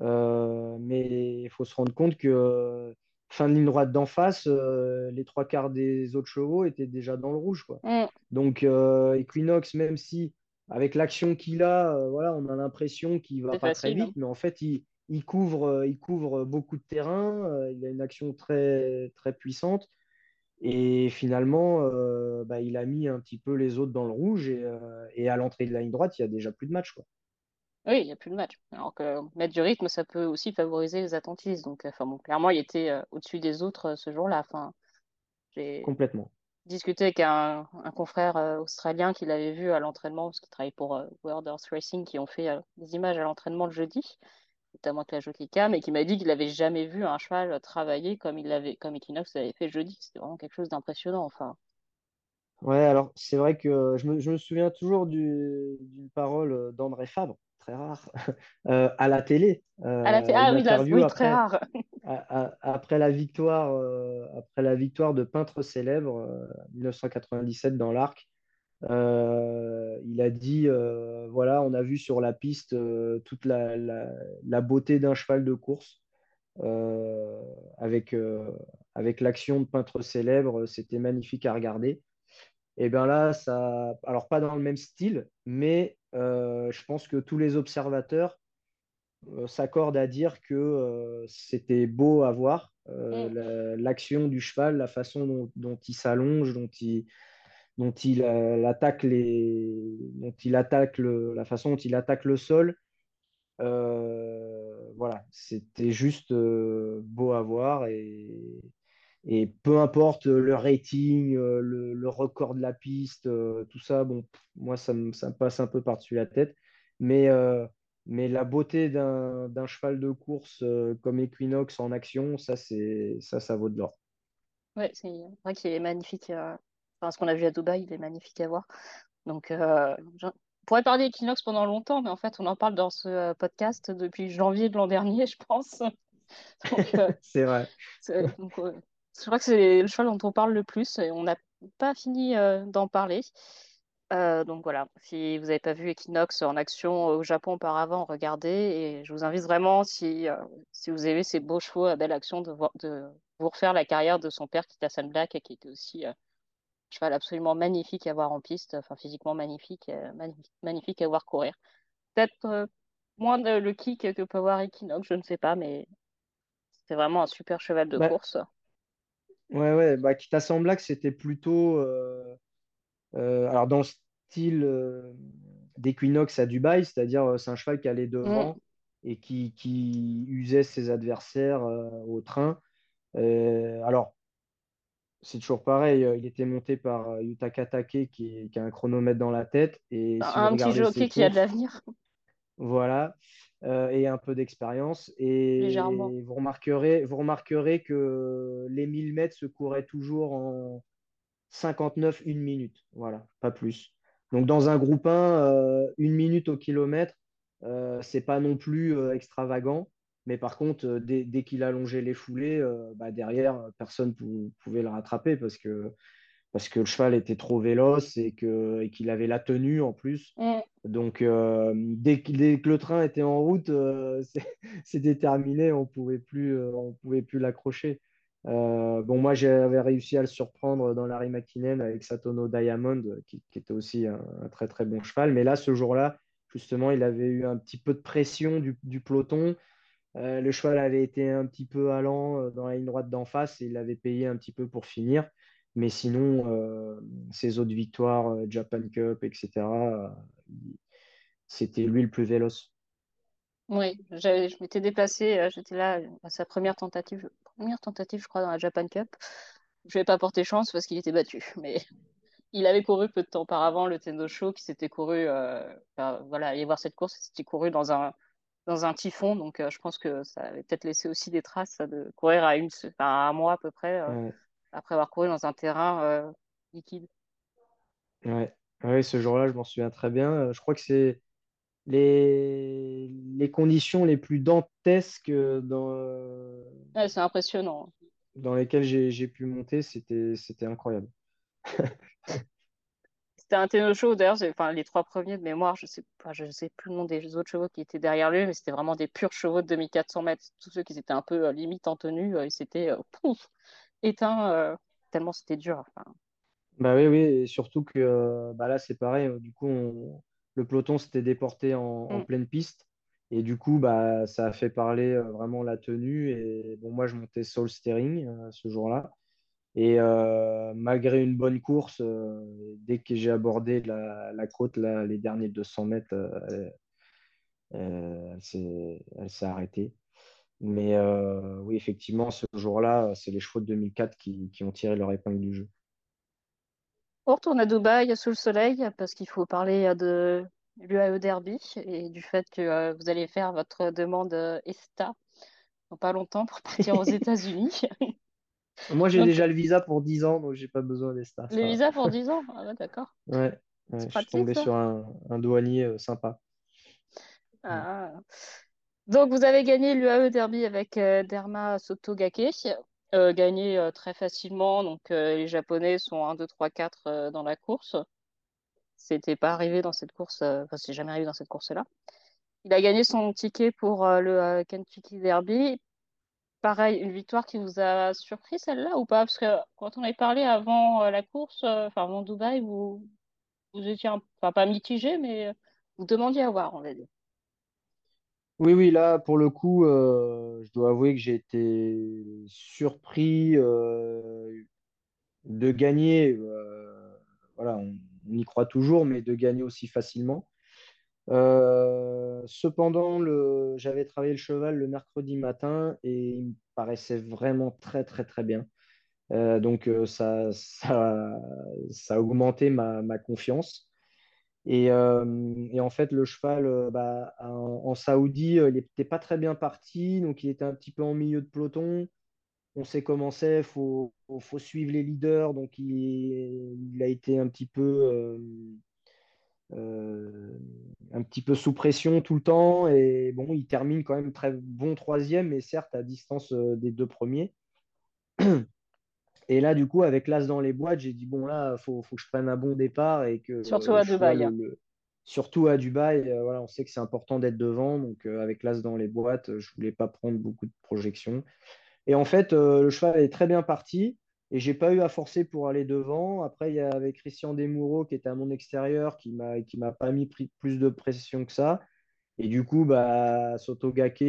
Mais il faut se rendre compte que fin de ligne droite d'en face, euh, les trois quarts des autres chevaux étaient déjà dans le rouge, quoi. Hmm. Donc euh, Equinox, même si avec l'action qu'il a, euh, voilà, on a l'impression qu'il va C'est pas très vite, hein. mais en fait, il, il couvre, il couvre beaucoup de terrain, il a une action très, très puissante. Et finalement, bah, il a mis un petit peu les autres dans le rouge. Et, et à l'entrée de la ligne droite, il y a déjà plus de match, quoi. Oui, il n'y a plus de match. Alors que mettre du rythme, ça peut aussi favoriser les attentistes. Donc, enfin bon, clairement, il était euh, au-dessus des autres euh, ce jour-là. Enfin, j'ai Complètement. discuté avec un, un confrère euh, australien qui l'avait vu à l'entraînement, parce qu'il travaille pour World Horse Racing, qui ont fait des images à l'entraînement le jeudi, notamment avec la jockey cam, et qui m'a dit qu'il n'avait jamais vu un cheval travailler comme il l'avait, comme Equinox l'avait fait jeudi. C'était vraiment quelque chose d'impressionnant. Enfin, Ouais, alors c'est vrai que je me, je me souviens toujours du- d'une parole d'André Fabre, très rare, [LAUGHS] euh, à la télé, à la t- euh, ah oui, là, oui, très après, rare. [LAUGHS] après la victoire, euh, après la victoire de Peintre célèbre, euh, 1997 dans l'Arc. Euh, il a dit, euh, voilà, on a vu sur la piste euh, toute la, la- la beauté d'un cheval de course. euh, avec, euh, avec l'action de Peintre célèbre, c'était magnifique à regarder. Et bien là, ça, alors pas dans le même style, mais euh, je pense que tous les observateurs euh, s'accordent à dire que euh, c'était beau à voir, euh, Mm. la- l'action du cheval, la façon dont, dont il s'allonge, dont il, dont il euh, attaque les, dont il attaque le, la façon dont il attaque le sol. Euh, voilà, c'était juste euh, beau à voir et, et peu importe le rating, euh, le, le record de la piste, euh, tout ça, bon, moi, ça me, ça me passe un peu par-dessus la tête. Mais, euh, mais la beauté d'un d'un cheval de course euh, comme Equinox en action, ça, ça, ça vaut de l'or. Ouais, c'est vrai qu'il est magnifique. euh, Enfin, ce qu'on a vu à Dubaï, il est magnifique à voir. Donc, euh, pourrait parler d'Equinox pendant longtemps, mais en fait, on en parle dans ce euh, podcast depuis janvier de l'an dernier, je pense. [LAUGHS] Euh, [LAUGHS] C'est vrai. donc, euh, je crois que c'est le cheval dont on parle le plus et on n'a pas fini euh, d'en parler. Euh, donc voilà, si vous n'avez pas vu Equinox en action au Japon auparavant, regardez et je vous invite vraiment, si, euh, si vous avez ces beaux chevaux à belle action, de, voir, de vous refaire la carrière de son père, Kitasan Black, qui était aussi un cheval absolument magnifique à voir en piste, enfin physiquement magnifique, magnifique, magnifique à voir courir. Peut-être moins de, le kick que peut avoir Equinox, je ne sais pas, mais c'est vraiment un super cheval de Bah, course. Ouais, ouais, bah, Kita Black, c'était plutôt. euh, Euh, alors, dans le style euh, d'Equinox à Dubaï, c'est-à-dire euh, c'est un cheval qui allait Mm. devant et qui, qui usait ses adversaires euh, au train. Euh, alors, c'est toujours pareil, euh, il était monté par euh, Yutaka Take qui, qui a un chronomètre dans la tête. Et si vous Un petit regardez ses jockey qui a de courses, l'avenir, voilà, euh, et un peu d'expérience. Et vous remarquerez, vous remarquerez que les 1000 mètres se couraient toujours en 59, une minute. Voilà, pas plus. Donc dans un groupe 1, euh, une minute au kilomètre, euh, c'est pas non plus euh, extravagant. Mais par contre, dès, dès qu'il allongeait les foulées, bah, derrière, personne ne pouvait le rattraper parce que, parce que le cheval était trop véloce et qu'il avait la tenue en plus. Mm. Donc euh, dès, que- dès que le train était en route, euh, [LAUGHS] c'était terminé, on pouvait plus, euh, on pouvait plus l'accrocher. Euh, bon, moi, j'avais réussi à le surprendre dans Larry McKinnon avec Satono Diamond, qui, qui était aussi un, un, très très bon cheval. Mais là, ce jour-là, justement, il avait eu un petit peu de pression du, du peloton. Le cheval avait été un petit peu allant dans la ligne droite d'en face et il avait payé un petit peu pour finir. Mais sinon, euh, ses autres victoires, euh, Japan Cup, etc., c'était lui le plus véloce. Oui, je m'étais déplacée, euh, j'étais là à sa première tentative, première tentative, je crois, dans la Japan Cup. Je vais pas porter chance parce qu'il était battu, [LAUGHS] mais il avait couru peu de temps auparavant le Tendo Show qui s'était couru, euh, enfin, voilà, aller voir cette course, c'était couru dans un dans un typhon, donc euh, je pense que ça avait peut-être laissé aussi des traces ça, de courir à une, enfin, à un mois à peu près euh, Ouais, après avoir couru dans un terrain euh, liquide. ouais. Ouais, ce jour-là, je m'en souviens très bien. Euh, Je crois que c'est les, les conditions les plus dantesques dans, Ouais, c'est impressionnant. dans lesquelles j'ai j'ai pu monter, c'était c'était incroyable. [LAUGHS] C'était un Tendo Show, d'ailleurs, c'est- enfin, les trois premiers de mémoire, je sais pas, je sais plus le nom des autres chevaux qui étaient derrière lui, mais c'était vraiment des purs chevaux de 2400 mètres. Tous ceux qui étaient un peu euh, limite en tenue, euh, ils s'étaient euh, pouf, éteints euh, tellement c'était dur. Enfin, Bah oui, oui, et surtout que euh, bah là, c'est pareil. euh, Du coup, on- le peloton s'était déporté en, en mm. pleine piste. Et du coup, bah, ça a fait parler vraiment la tenue. Et bon, moi, je montais Soul Steering ce jour-là. Et euh, malgré une bonne course, euh, dès que j'ai abordé la, la côte, là, les derniers 200 mètres, euh, elle s'est arrêtée. Mais euh, oui, effectivement, ce jour-là, c'est les chevaux de 2004 qui, qui ont tiré leur épingle du jeu. On retourne à Dubaï sous le soleil parce qu'il faut parler euh, de l'UAE Derby et du fait que euh, vous allez faire votre demande ESTA dans pas longtemps pour partir aux [LAUGHS] États-Unis. Moi, j'ai Donc, déjà le visa pour 10 ans, donc j'ai pas besoin des stars. les Ça visas pour 10 ans, ah ouais, d'accord. Ouais, je suis tombé ça. sur un, un douanier euh, sympa. Ah. Donc, vous avez gagné l'UAE Derby avec euh, Derma Sotogake, euh, gagné euh, très facilement. Donc, les Japonais sont 1, 2, 3, 4 euh, dans la course. C'était pas arrivé dans cette course, enfin, c'est jamais arrivé dans cette course-là. Il a gagné son ticket pour le Kentucky Derby. Pareil, une victoire qui vous a surpris celle-là ou pas? Parce que quand on avait parlé avant la course, enfin avant Dubaï, vous, vous étiez un, enfin, pas mitigé, mais vous demandiez à voir, on va. Oui, oui, là, pour le coup, euh, je dois avouer que j'ai été surpris euh, de gagner. euh, voilà, on, y croit toujours, mais de gagner aussi facilement. Cependant, j'avais travaillé le cheval le mercredi matin et il me paraissait vraiment très, très, très bien. Donc, ça, ça, a augmenté ma confiance. Et, euh, et en fait, le cheval, euh, bah, en, en Saoudi, euh, il n'était pas très bien parti, donc il était un petit peu en milieu de peloton. On sait comment c'est, il faut, suivre les leaders, donc il, a été un petit peu, un petit peu sous pression tout le temps. Et bon, il termine quand même très bon troisième, mais certes à distance des deux premiers. [CLEARS THROAT] Et là, du coup, avec l'as dans les boîtes, j'ai dit, bon, là, il faut, faut que je prenne un bon départ et que Surtout à Dubaï. le, le- surtout à Dubaï, euh, voilà, on sait que c'est important d'être devant. Donc, euh, avec l'as dans les boîtes, euh, je voulais pas prendre beaucoup de projections. Et en fait, euh, le cheval est très bien parti et j'ai pas eu à forcer pour aller devant. Après, il y avait Christian Desmoureaux qui était à mon extérieur qui m'a qui m'a pas mis pris- plus de pression que ça. Et du coup, bah, Sotogake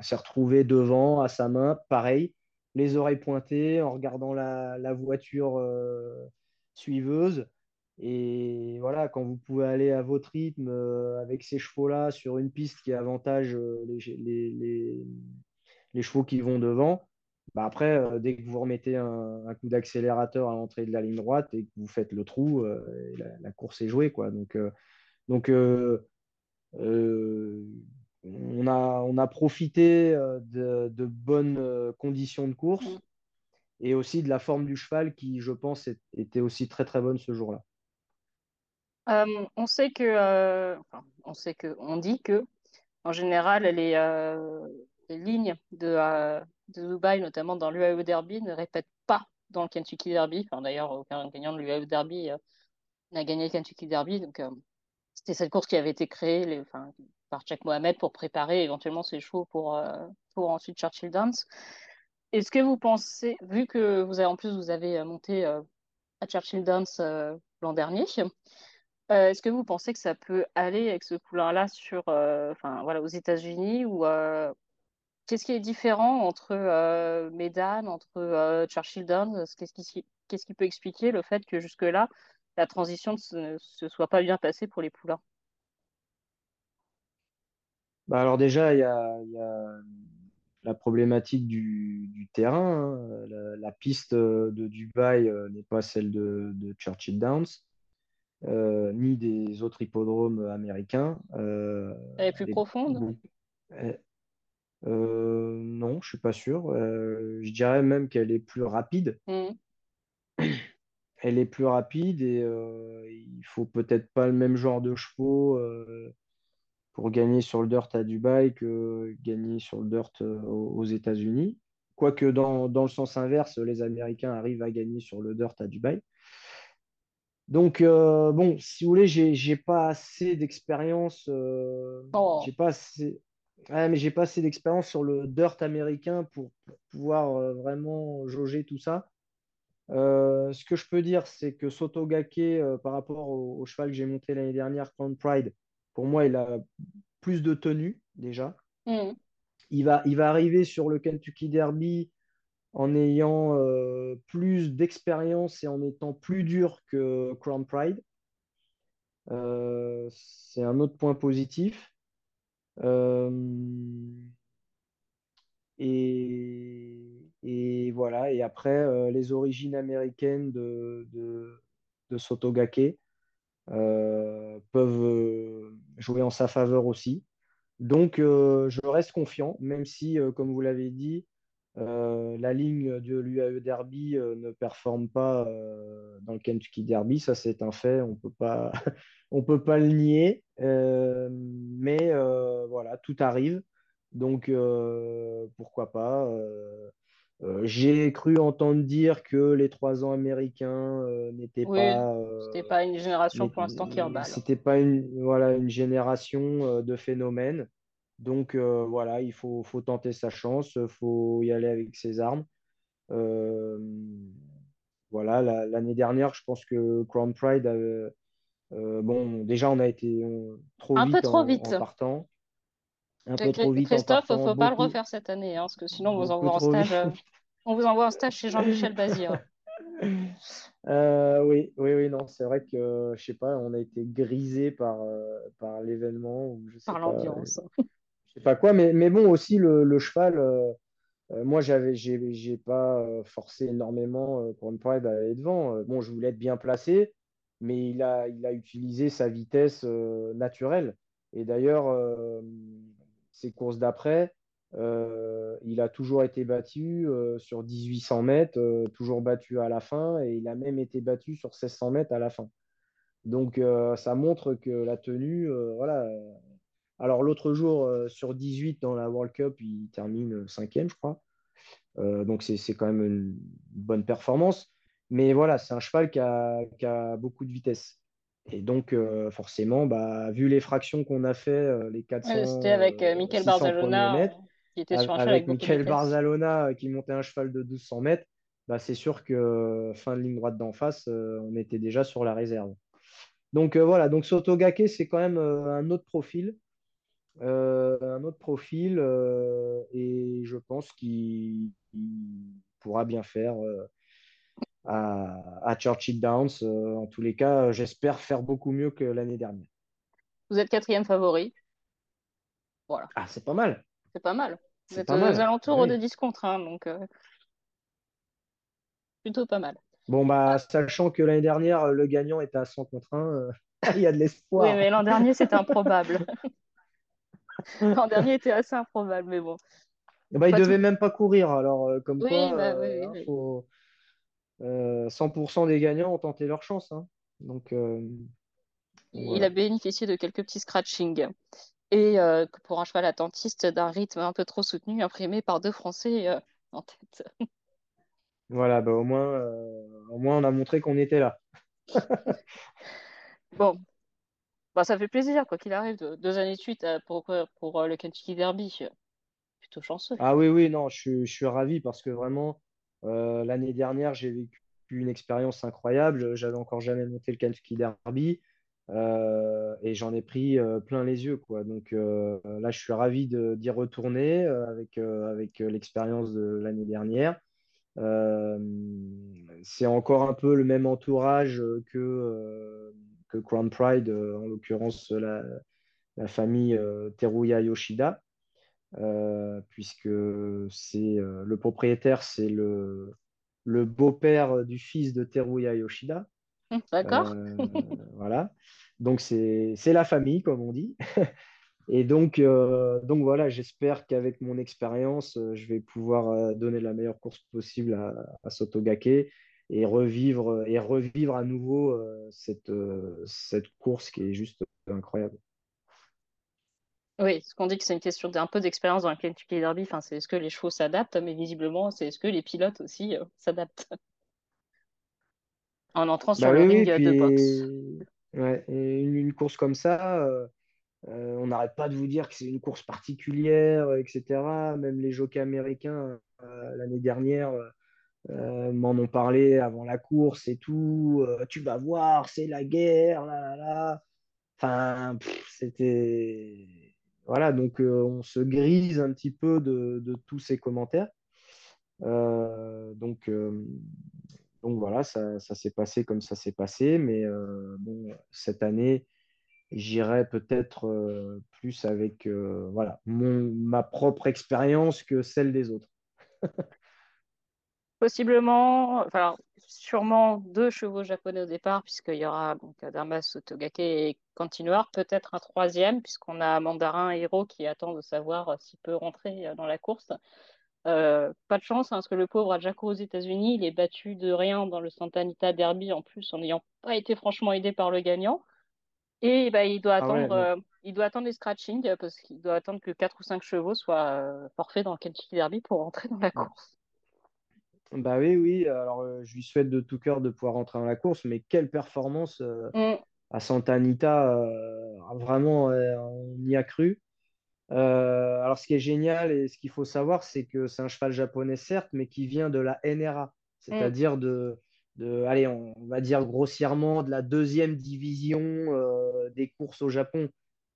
s'est retrouvé devant à sa main, pareil, les oreilles pointées, en regardant la, voiture euh, suiveuse. Et voilà, quand vous pouvez aller à votre rythme euh, avec ces chevaux-là sur une piste qui avantage euh, les, chevaux qui vont devant, bah après, dès que vous remettez un, coup d'accélérateur à l'entrée de la ligne droite et que vous faites le trou, la, la, course est jouée. Quoi. Donc, donc on a, on a profité euh, de, de bonnes euh, conditions de course et aussi de la forme du cheval qui, je pense, est- était aussi très très bonne ce jour-là. Euh, on sait que, euh, enfin, on sait que, on dit que, en général, les, euh, les lignes de, de Dubaï, notamment dans l'UAE Derby, ne répètent pas dans le Kentucky Derby. Enfin, d'ailleurs, aucun gagnant de l'UAE Derby n'a gagné le Kentucky Derby. Donc, c'était cette course qui avait été créée les, enfin, par Jack Mohamed pour préparer éventuellement ses chevaux pour, euh, pour ensuite Churchill Downs. Est-ce que vous pensez, vu que vous avez en plus vous avez euh, monté euh, à Churchill Downs l'an dernier, est-ce que vous pensez que ça peut aller avec ce poulain-là sur, voilà, aux États-Unis ou qu'est-ce qui est différent entre Medan, entre Churchill Downs? Qu'est-ce qui, peut expliquer le fait que jusque-là la transition ne se soit pas bien passée pour les poulains? Bah alors déjà, il y a, il y a la problématique du, du terrain. hein. La, la piste de Dubaï euh, n'est pas celle de, de Churchill Downs, euh, ni des autres hippodromes américains. Euh, Elle est plus profonde? euh, non, je suis pas sûr. Euh, je dirais même qu'elle est plus rapide. Hmm. Elle est plus rapide et euh, il faut peut-être pas le même genre de chevaux euh, pour gagner sur le dirt à Dubaï que gagner sur le dirt euh, aux États-Unis. Quoique dans, dans le sens inverse, les Américains arrivent à gagner sur le dirt à Dubaï. Donc, euh, bon, si vous voulez, j'ai, pas assez d'expérience. euh, Oh. j'ai pas assez, ouais, mais j'ai pas assez d'expérience sur le dirt américain pour, pour pouvoir euh, vraiment jauger tout ça. Ce que je peux dire, c'est que Sotogake, par rapport au, au cheval que j'ai monté l'année dernière, Crown Pride, pour moi, il a plus de tenue déjà. Hmm. Il va, il va arriver sur le Kentucky Derby en ayant euh, plus d'expérience et en étant plus dur que Crown Pride. Euh, c'est un autre point positif. Euh, et, et voilà. Et après, les origines américaines de, de, de Sotogake peuvent euh, jouer en sa faveur aussi. Donc, euh, je reste confiant, même si, euh, comme vous l'avez dit, euh, la ligne de l'UAE Derby euh, ne performe pas euh, dans le Kentucky Derby. Ça, c'est un fait, on peut pas, [LAUGHS] on peut pas le nier. Euh, mais euh, voilà, tout arrive. Donc, euh, pourquoi pas. Euh, j'ai cru entendre dire que les trois ans américains euh, n'étaient Oui, pas, c'était euh, pas une génération pour l'instant qui emballe. c'était pas une, voilà, une génération de phénomènes. Donc voilà, il faut, faut tenter sa chance, il faut y aller avec ses armes. Voilà, la- l'année dernière, je pense que Crown Pride, avait- bon, déjà on a été on- trop Un peu trop en, vite. en partant, un Et peu trop Chré- vite en Christophe, partant, faut pas le refaire cette année, hein, parce que sinon on vous envoie en stage. euh, [LAUGHS] On vous envoie en stage chez Jean-Michel Bazir [LAUGHS] Euh, oui, oui, oui, non, c'est vrai que, je sais pas, on a été grisé par, euh, par l'événement, ou je sais par pas, l'ambiance. je sais pas quoi, mais, mais bon, aussi le, le cheval, euh, euh, moi, j'avais, j'ai, j'ai pas euh, forcé énormément euh, pour une Pride à aller devant. Euh, bon, je voulais être bien placé, mais il a, il a utilisé sa vitesse euh, naturelle. Et d'ailleurs, euh, ses courses d'après, euh, il a toujours été battu euh, sur 1800 mètres, euh, toujours battu à la fin, et il a même été battu sur 1600 mètres à la fin. Donc, ça montre que la tenue, voilà. Alors, l'autre jour, sur 18 dans la World Cup, il termine cinquième, je crois. Donc, c'est c'est quand même une bonne performance. Mais voilà, c'est un cheval qui a, qui a beaucoup de vitesse. Et donc, euh, forcément, bah, vu les fractions qu'on a fait, euh, les Ouais, C'était 400, avec euh, euh, Michael 600 premiers Barzalona, mètres, qui était sur a- un cheval avec Michael. Barzalona qui montait un cheval de 1200 mètres, bah, c'est sûr que fin de ligne droite d'en face, on était déjà sur la réserve. Donc voilà, donc Sotogake, c'est quand même un autre profil un autre profil et je pense qu'il il pourra bien faire à, à Churchill Downs. Euh, en tous les cas, j'espère faire beaucoup mieux que l'année dernière. Vous êtes quatrième favori. Voilà, Ah, c'est pas mal, c'est pas mal. Vous c'est êtes aux mal. Alentours de oui. 10 contre 1, donc euh, plutôt pas mal. Bon, Ah, bah, sachant que l'année dernière, le gagnant était à 100 contre 1, euh, [LAUGHS] il y a de oui, l'espoir. mais l'an dernier, c'était improbable. [LAUGHS] L'an dernier était assez improbable, mais bon. Ben, il tout... devait même pas courir, alors euh, comme Oui, quoi, bah, oui, euh, oui, hein, oui. faut, euh, 100% des gagnants ont tenté leur chance. hein. Donc, euh, Il a bénéficié de quelques petits scratchings. Et euh, pour un cheval attentiste, d'un rythme un peu trop soutenu, imprimé par deux Français euh, en tête. [LAUGHS] Voilà, bah, au moins, euh, au moins, on a montré qu'on était là. [LAUGHS] Bon, bah, ça fait plaisir, quoi qu'il arrive, de- deux années de suite euh, pour, pour, euh, le Kentucky Derby. plutôt chanceux. Ah oui, oui, non, je, suis- je suis ravi parce que vraiment, euh, l'année dernière, j'ai vécu une expérience incroyable. J'avais encore jamais monté le Kentucky Derby euh, et j'en ai pris euh, plein les yeux, quoi. Donc là, je suis ravi d'y retourner avec, avec l'expérience de l'année dernière. C'est encore un peu le même entourage que, que Crown Pride, en l'occurrence la, la famille Teruya Yoshida puisque c'est euh, le propriétaire, c'est le, le beau-père du fils de Teruya Yoshida. Hum, D'accord? Euh, voilà. Donc c'est c'est la famille, comme on dit. Et donc, euh, donc voilà, j'espère qu'avec mon expérience, euh, je vais pouvoir euh, donner la meilleure course possible à, à Sotogake et revivre, et revivre à nouveau euh, cette, euh, cette course qui est juste incroyable. Oui, ce qu'on dit que c'est une question d'un peu d'expérience dans le Kentucky Derby, enfin, c'est est-ce que les chevaux s'adaptent, mais visiblement, c'est est-ce que les pilotes aussi euh, s'adaptent en entrant sur Bah le oui, oui, ring de boxe. puis ouais, et une, une course comme ça, euh, euh, on n'arrête pas de vous dire que c'est une course particulière, euh, etc. Même les jockeys américains, euh, l'année dernière, euh, m'en ont parlé avant la course et tout. Euh, tu vas voir, c'est la guerre, là, là, là. Enfin, pff, c'était... Voilà, donc euh, on se grise un petit peu de, tous ces commentaires. Euh, donc, euh, donc voilà, ça, s'est passé comme ça s'est passé. Mais cette année, j'irai peut-être plus avec voilà, mon, ma propre expérience que celle des autres. [LAUGHS] Possiblement, enfin, sûrement deux chevaux japonais au départ, puisqu'il y aura donc Damas, Togake et Continuar, peut-être un troisième, puisqu'on a Mandarin et Hiro qui attend de savoir euh, s'il peut rentrer euh, dans la course. Euh, pas de chance, hein, parce que le pauvre a déjà couru aux États-Unis, il est battu de rien dans le Santa Anita Derby en plus, en n'ayant pas été franchement aidé par le gagnant. Et bah, il doit Ah ouais, attendre, il doit attendre les scratchings, parce qu'il doit attendre que quatre ou cinq chevaux soient euh, forfaits dans le Kentucky Derby pour rentrer dans la course. Bah oui, oui. Alors, euh, je lui souhaite de tout cœur de pouvoir rentrer dans la course, mais quelle performance euh, Mm, à Santa Anita, euh, vraiment, on y a cru. Euh, alors, ce qui est génial et ce qu'il faut savoir, c'est que c'est un cheval japonais, certes, mais qui vient de la NRA, mm. c'est-à-dire de, de, allez, on va dire grossièrement de la deuxième division euh, des courses au Japon.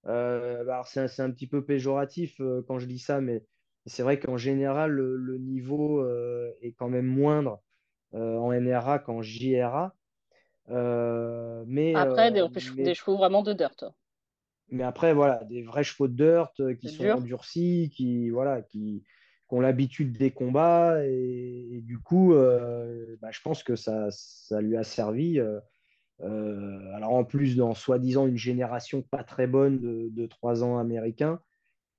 Euh, bah, alors c'est un, c'est un petit peu péjoratif quand je dis ça, mais c'est vrai qu'en général, le, le niveau euh, est quand même moindre euh, en NRA qu'en JRA. Euh, mais, Après, des, chevaux vraiment de dirt. mais après, voilà, des vrais chevaux de dirt qui sont dur. endurcis, qui, voilà, qui, qui ont l'habitude des combats. Et, et du coup, bah, je pense que ça, ça lui a servi. alors en plus, dans soi-disant une génération pas très bonne de, de 3 ans américains,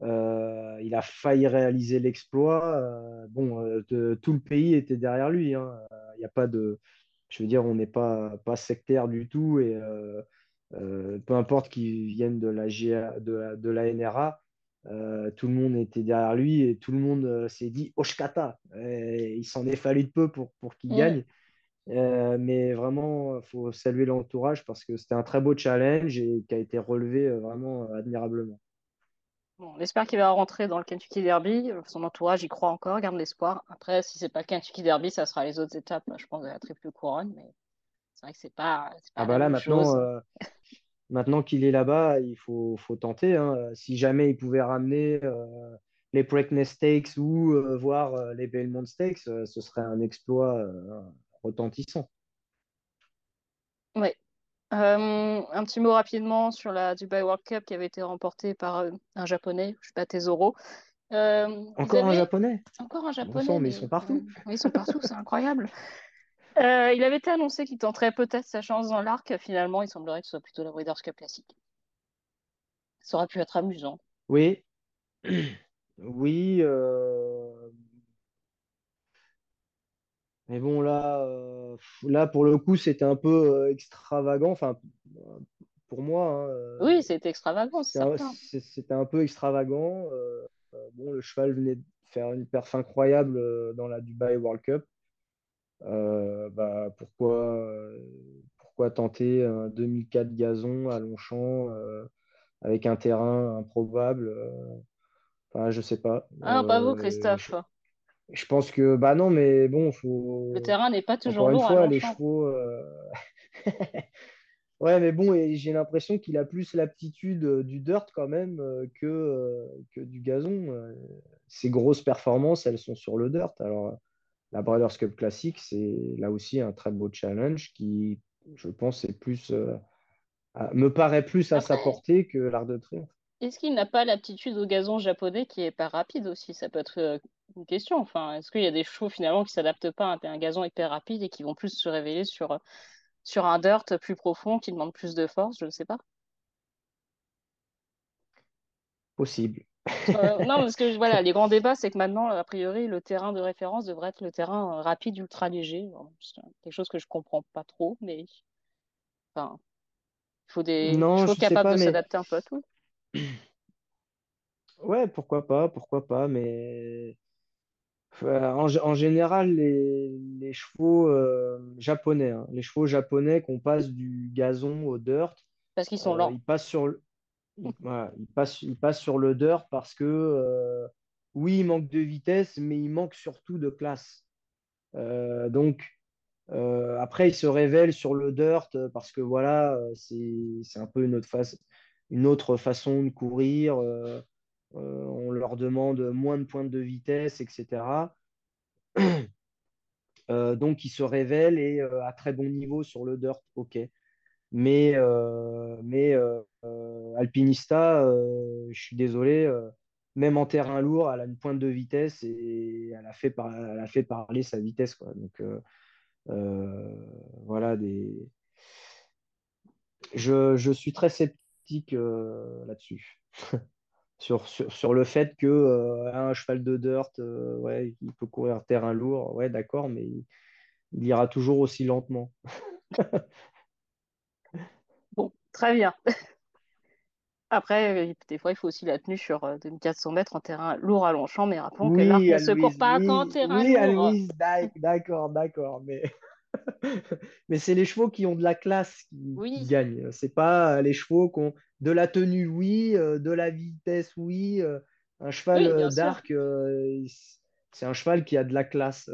euh, il a failli réaliser l'exploit. Euh, bon, euh, de- tout le pays était derrière lui. hein. Il n'y a pas de... Je veux dire, on n'est pas, pas sectaire du tout. Et, peu importe qu'ils viennent de la, GA de la, de la NRA, tout le monde était derrière lui et tout le monde s'est dit Oshkata. Et il s'en est fallu de peu pour, pour qu'il gagne. Mais vraiment, il faut saluer l'entourage parce que c'était un très beau challenge et qui a été relevé vraiment admirablement. Bon, on espère qu'il va rentrer dans le Kentucky Derby. Son entourage y croit encore, garde l'espoir. Après, si c'est pas le Kentucky Derby, ça sera les autres étapes, je pense, de la triple couronne. Mais c'est vrai que c'est pas, Ah pas la bah là, maintenant, euh, maintenant qu'il est là-bas, il faut, faut tenter. hein. Si jamais il pouvait ramener euh, les Preakness Stakes ou euh, voir les Belmont Stakes, ce serait un exploit retentissant. Ouais. Euh, un petit mot rapidement sur la Dubai World Cup qui avait été remportée par euh, un Japonais, je sais pas, Tesoro. Euh, Encore un japonais? encore un Bon Japonais, sang, mais ils sont partout. mm, ils sont partout, c'est incroyable. Euh, il avait été annoncé qu'il tenterait peut-être sa chance dans l'arc. Finalement, il semblerait que ce soit plutôt la Breeders' Cup classique. Ça aurait pu être amusant. Oui, [CLEARS THROAT] oui. euh, Mais bon, là, euh, là, pour le coup, c'était un peu euh, extravagant. Enfin, pour moi, hein, euh, Oui, c'était extravagant, c'est c'était un, peu extravagant. Euh, bon, le cheval venait de faire une perf incroyable dans la Dubai World Cup. Euh, bah, pourquoi, pourquoi tenter un 2004 gazon à Longchamp avec un terrain improbable? Enfin, je sais pas. Ah, pas vous, je, Christophe. Je pense que, bah non, mais bon, Le faut, terrain n'est pas toujours encore une lourd à fois, les chevaux. euh, [LAUGHS] Ouais, mais bon, et j'ai l'impression qu'il a plus l'aptitude euh, du dirt quand même euh, que, que du gazon. Ses grosses performances, elles sont sur le dirt. Alors, la Breeders' Cup Classic, c'est là aussi un très beau challenge qui, je pense, est plus, euh, me paraît plus à sa portée que l'Arc de Triomphe. Est-ce qu'il n'a pas l'aptitude au gazon japonais qui est pas rapide aussi? Ça peut être euh, une question. Enfin, est-ce qu'il y a des chevaux finalement qui s'adaptent pas à un gazon hyper rapide et qui vont plus se révéler sur, sur un dirt plus profond qui demande plus de force? Je ne sais pas. Possible. Euh, non, [LAUGHS] parce que voilà, les grands débats, c'est que maintenant, a priori, le terrain de référence devrait être le terrain euh, rapide, ultra léger. Bon, C'est quelque chose que je comprends pas trop, mais enfin, il faut des Non, sais capables pas, de mais s'adapter un peu à tout. Ouais, pourquoi pas, pourquoi pas, mais Euh, En, général, les, les chevaux euh, japonais, hein, les chevaux japonais qu'on passe du gazon au dirt, Parce qu'ils sont euh, lents. ils passent sur le, [LAUGHS] ils, voilà, ils passent, ils passent sur le dirt parce que euh, oui, il manque de vitesse, mais il manque surtout de classe. Euh, donc euh, après, ils se révèlent sur le dirt euh, parce que voilà, euh, c'est, c'est un peu une autre face, une autre façon de courir. euh, euh, on leur demande moins de pointes de vitesse, etc. [CLEARS THROAT] Euh, donc, il se révèle et à très bon niveau sur le dirt, ok. Mais, mais Alpinista, je suis désolé, même en terrain lourd, elle a une pointe de vitesse et elle a fait, par- elle a fait parler sa vitesse. Quoi. Donc, voilà, des... je, je suis très sceptique euh, là-dessus. [LAUGHS] Sur, sur, sur le fait que euh, un cheval de dirt, euh, ouais, il peut courir terrain lourd, ouais, d'accord, mais il, il ira toujours aussi lentement. [LAUGHS] Bon, très bien. [LAUGHS] Après, des fois, il faut aussi la tenue sur euh, 2400 mètres en terrain lourd à Longchamp, mais rappelons que l'arc Oui, ne se court pas qu'en oui, terrain oui, lourd. D'ac- d'accord, d'accord, mais, mais c'est les chevaux qui ont de la classe qui, qui Oui, gagnent. C'est pas euh, les chevaux qui ont de la tenue, oui, euh, de la vitesse, oui. euh, un cheval oui, d'arc, c'est un cheval qui a de la classe,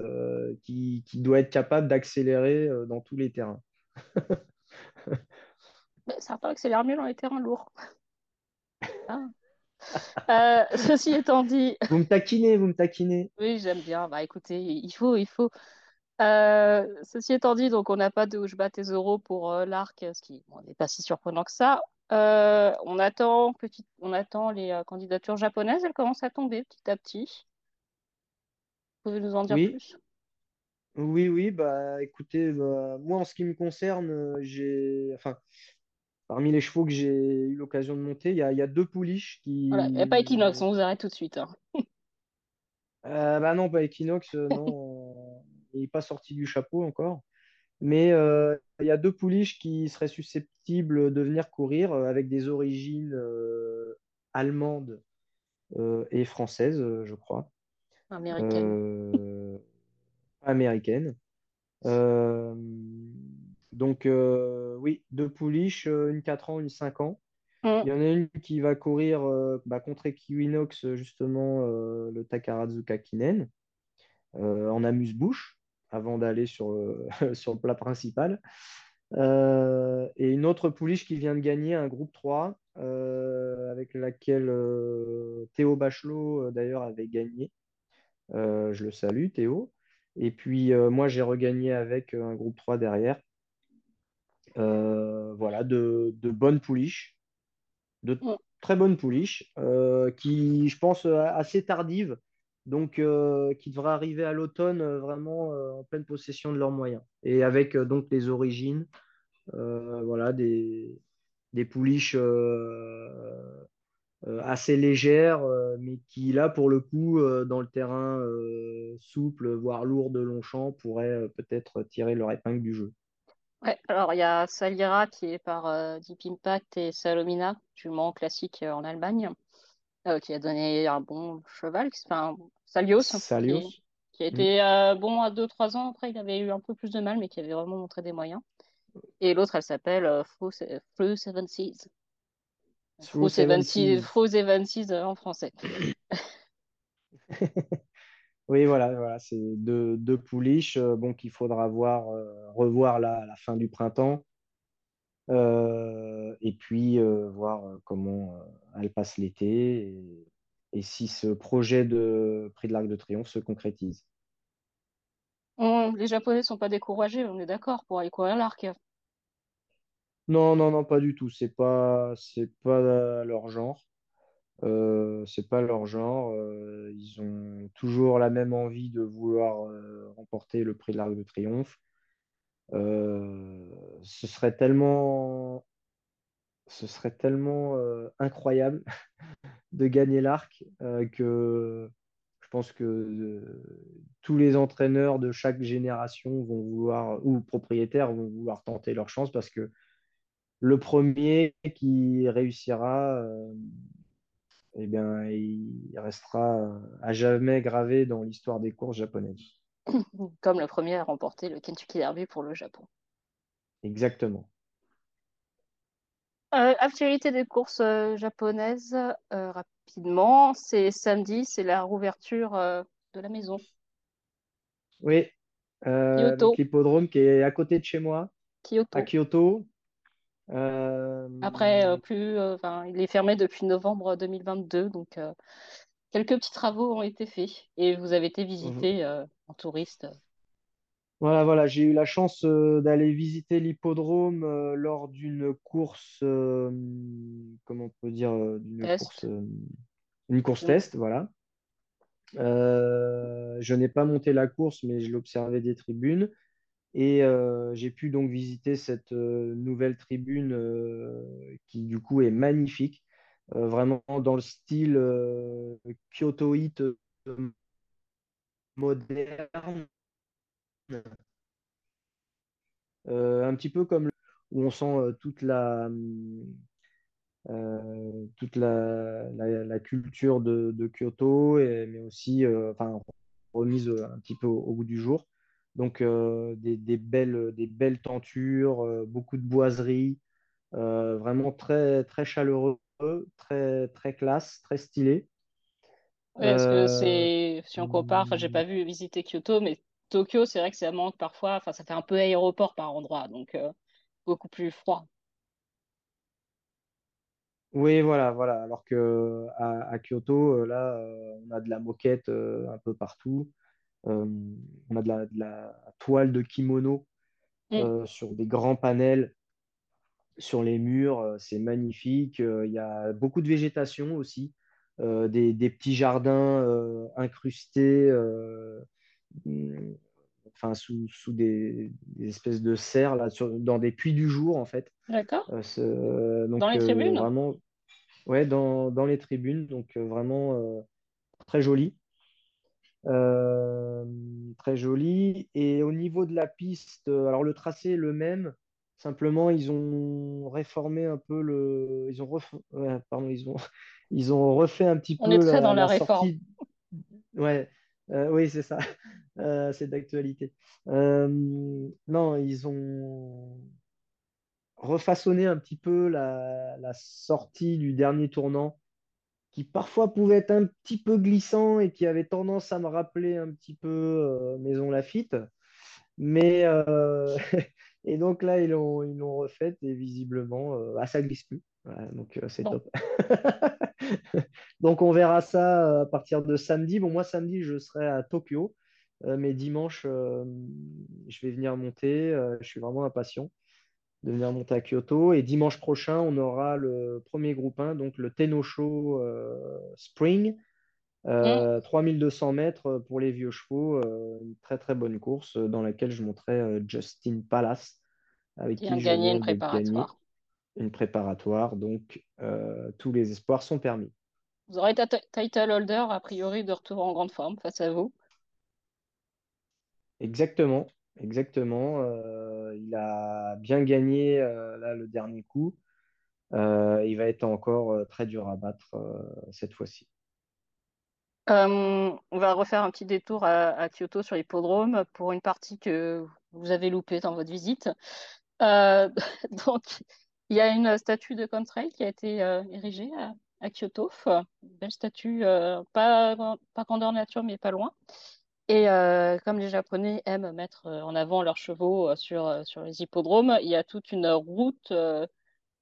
qui, qui doit être capable d'accélérer dans tous les terrains. [LAUGHS] Mais certains accélèrent mieux dans les terrains lourds. [LAUGHS] Euh, ceci étant dit, Vous me taquinez, vous me taquinez. oui, j'aime bien. Bah écoutez, il faut, il faut. Euh, ceci étant dit, donc on n'a pas de je bats tes euros pour euh, l'arc, ce qui bon, n'est pas si surprenant que ça. Euh, on attend petit, on attend les candidatures japonaises, elles commencent à tomber petit à petit. Vous pouvez nous en dire Oui, plus? oui, oui, bah écoutez, bah, moi en ce qui me concerne, j'ai, enfin, Parmi les chevaux que j'ai eu l'occasion de monter, il y a, il y a deux pouliches Voilà, il n'y a pas qui. Equinox, on vous arrête tout de suite. hein. Bah non, pas Equinox, non, il n'est pas sorti du chapeau encore. Mais euh, il y a deux pouliches qui seraient susceptibles de venir courir euh, avec des origines euh, allemandes euh, et françaises, je crois, Américaine. Américaines. Euh, donc, oui, deux pouliches, une 4 ans, une 5 ans. Mm. Il y en a une qui va courir bah, contre Equinox, justement, le Takarazuka Kinen, en amuse-bouche, avant d'aller sur le, [LAUGHS] sur le plat principal. Euh, et une autre pouliche qui vient de gagner un groupe 3, euh, avec laquelle euh, Théo Bachelot, d'ailleurs, avait gagné. Je le salue, Théo. Et puis, moi, j'ai regagné avec un groupe 3 derrière. Voilà, de, de bonnes pouliches de très bonnes pouliches qui, je pense, assez tardives, donc euh, qui devraient arriver à l'automne euh, vraiment euh, en pleine possession de leurs moyens. Et avec donc les origines, voilà, des, des pouliches assez légères, mais qui, là, pour le coup, dans le terrain souple, voire lourd de Longchamp, pourraient peut-être tirer leur épingle du jeu. Ouais, alors il y a Salira qui est par Deep Impact et Salomina, jument classique en Allemagne, qui a donné un bon cheval, qui- Salios, qui, Salios. qui a été euh, bon à deux trois ans. Après, il avait eu un peu plus de mal, mais qui avait vraiment montré des moyens. Et l'autre, elle s'appelle euh, Flo Seven Seas. Et Seven 26, Seas. Fruits et 26 euh, en français. [LAUGHS] Oui, voilà, voilà, c'est deux, deux pouliches euh, bon, qu'il faudra voir, revoir là, à la fin du printemps. Euh, et puis euh, voir comment euh, elle passe l'été et, et si ce projet de Prix de l'Arc de Triomphe se concrétise. On- les Japonais sont pas découragés, on est d'accord, pour aller courir l'arc. Non, non, non, pas du tout. C'est pas, c'est pas leur genre. Euh, c'est pas leur genre. Euh, ils ont toujours la même envie de vouloir euh, remporter le prix de l'Arc de Triomphe. Euh, ce serait tellement, ce serait tellement euh, incroyable [LAUGHS] de gagner l'arc euh, que je pense que euh, tous les entraîneurs de chaque génération vont vouloir, ou propriétaires vont vouloir tenter leur chance parce que le premier qui réussira, eh bien, il restera à jamais gravé dans l'histoire des courses japonaises. [COUGHS] Comme le premier à remporter le Kentucky Derby pour le Japon. Exactement. Euh, actualité des courses euh, japonaises, euh, rapidement, c'est samedi, c'est la rouverture de la maison. Oui, donc l'hippodrome qui est à côté de chez moi, à Kyoto. Après, plus, il est fermé depuis novembre 2022, donc quelques petits travaux ont été faits. Et vous avez été visité euh, en touriste. Voilà, voilà, j'ai eu la chance euh, d'aller visiter l'hippodrome euh, lors d'une course, euh, comment on peut dire, euh, d'une course, Test. euh, une course Mm. test, voilà. Euh, je n'ai pas monté la course, mais je l'observais des tribunes. Et euh, j'ai pu donc visiter cette euh, nouvelle tribune euh, qui, du coup, est magnifique, vraiment dans le style kyotoïte moderne. Un petit peu comme le- où on sent toute la, euh, toute la, la- la culture de, de Kyoto, et- mais aussi euh, enfin, remise euh, un petit peu au, au goût du jour. Donc euh, des, des belles, des belles tentures, euh, beaucoup de boiseries, euh, vraiment très, très chaleureux, très, très classe, très stylé. Ouais, parce que Euh, c'est, si on compare, enfin, j'ai pas vu visiter Kyoto, mais Tokyo, c'est vrai que ça manque parfois, enfin, ça fait un peu aéroport par endroit, donc euh, beaucoup plus froid. Oui, voilà, voilà. Alors que à, à Kyoto, euh, là, euh, on a de la moquette euh, un peu partout. Euh, on a de la, de la toile de kimono Mm. euh, sur des grands panels sur les murs. euh, C'est magnifique. Euh, Il y a beaucoup de végétation aussi, euh, des, des petits jardins euh, incrustés, euh, mm, enfin sous, sous des, des espèces de serres là, sur- dans des puits du jour en fait. D'accord? Euh, Dans donc les euh, tribunes? vraiment, ouais, dans, dans les tribunes, donc euh, vraiment euh, très joli. Euh, très joli. Et au niveau de la piste, alors le tracé est le même, simplement ils ont réformé un peu le. Ils ont ref- ouais, pardon, ils ont... [LAUGHS] ils ont refait un petit On est peu très dans la, la la réforme. sortie. Ouais, euh, oui, c'est ça. [LAUGHS] Euh, c'est d'actualité. Euh, non, ils ont refaçonné un petit peu la, la sortie du dernier tournant qui parfois pouvait être un petit peu glissant et qui avait tendance à me rappeler un petit peu euh, Maison Lafitte. Mais euh, [LAUGHS] et donc là, ils l'ont ils l'ont refaite et visiblement, euh, ah, ça glisse plus. Voilà, donc euh, c'est Bon, top. [LAUGHS] Donc on verra ça à partir de samedi. Bon, moi, samedi, je serai à Tokyo, mais dimanche, je vais venir monter. Je suis vraiment impatient de venir monter à Kyoto. Et dimanche prochain, on aura le premier groupe 1, donc le Tenosho euh, Spring. Mm. Euh, 3200 mètres pour les vieux chevaux, euh, une très très bonne course euh, dans laquelle je monterai euh, Justin Palace, avec Qui je viens une gagner préparatoire. une préparatoire. Donc tous les espoirs sont permis. Vous aurez ta title holder, a priori, de retour en grande forme face à vous. Exactement, exactement. Euh, il a bien gagné euh, là le dernier coup. Euh, il va être encore très dur à battre cette fois-ci. On va refaire un petit détour à, Kyoto sur l'hippodrome pour une partie que vous avez loupée dans votre visite. [LAUGHS] Donc, Il y a une statue de Contrail qui a été érigée à, Kyoto. Belle statue, pas, pas grandeur nature, mais pas loin. Et euh, comme les Japonais aiment mettre euh, en avant leurs chevaux euh, sur, sur les hippodromes, il y a toute une route, euh,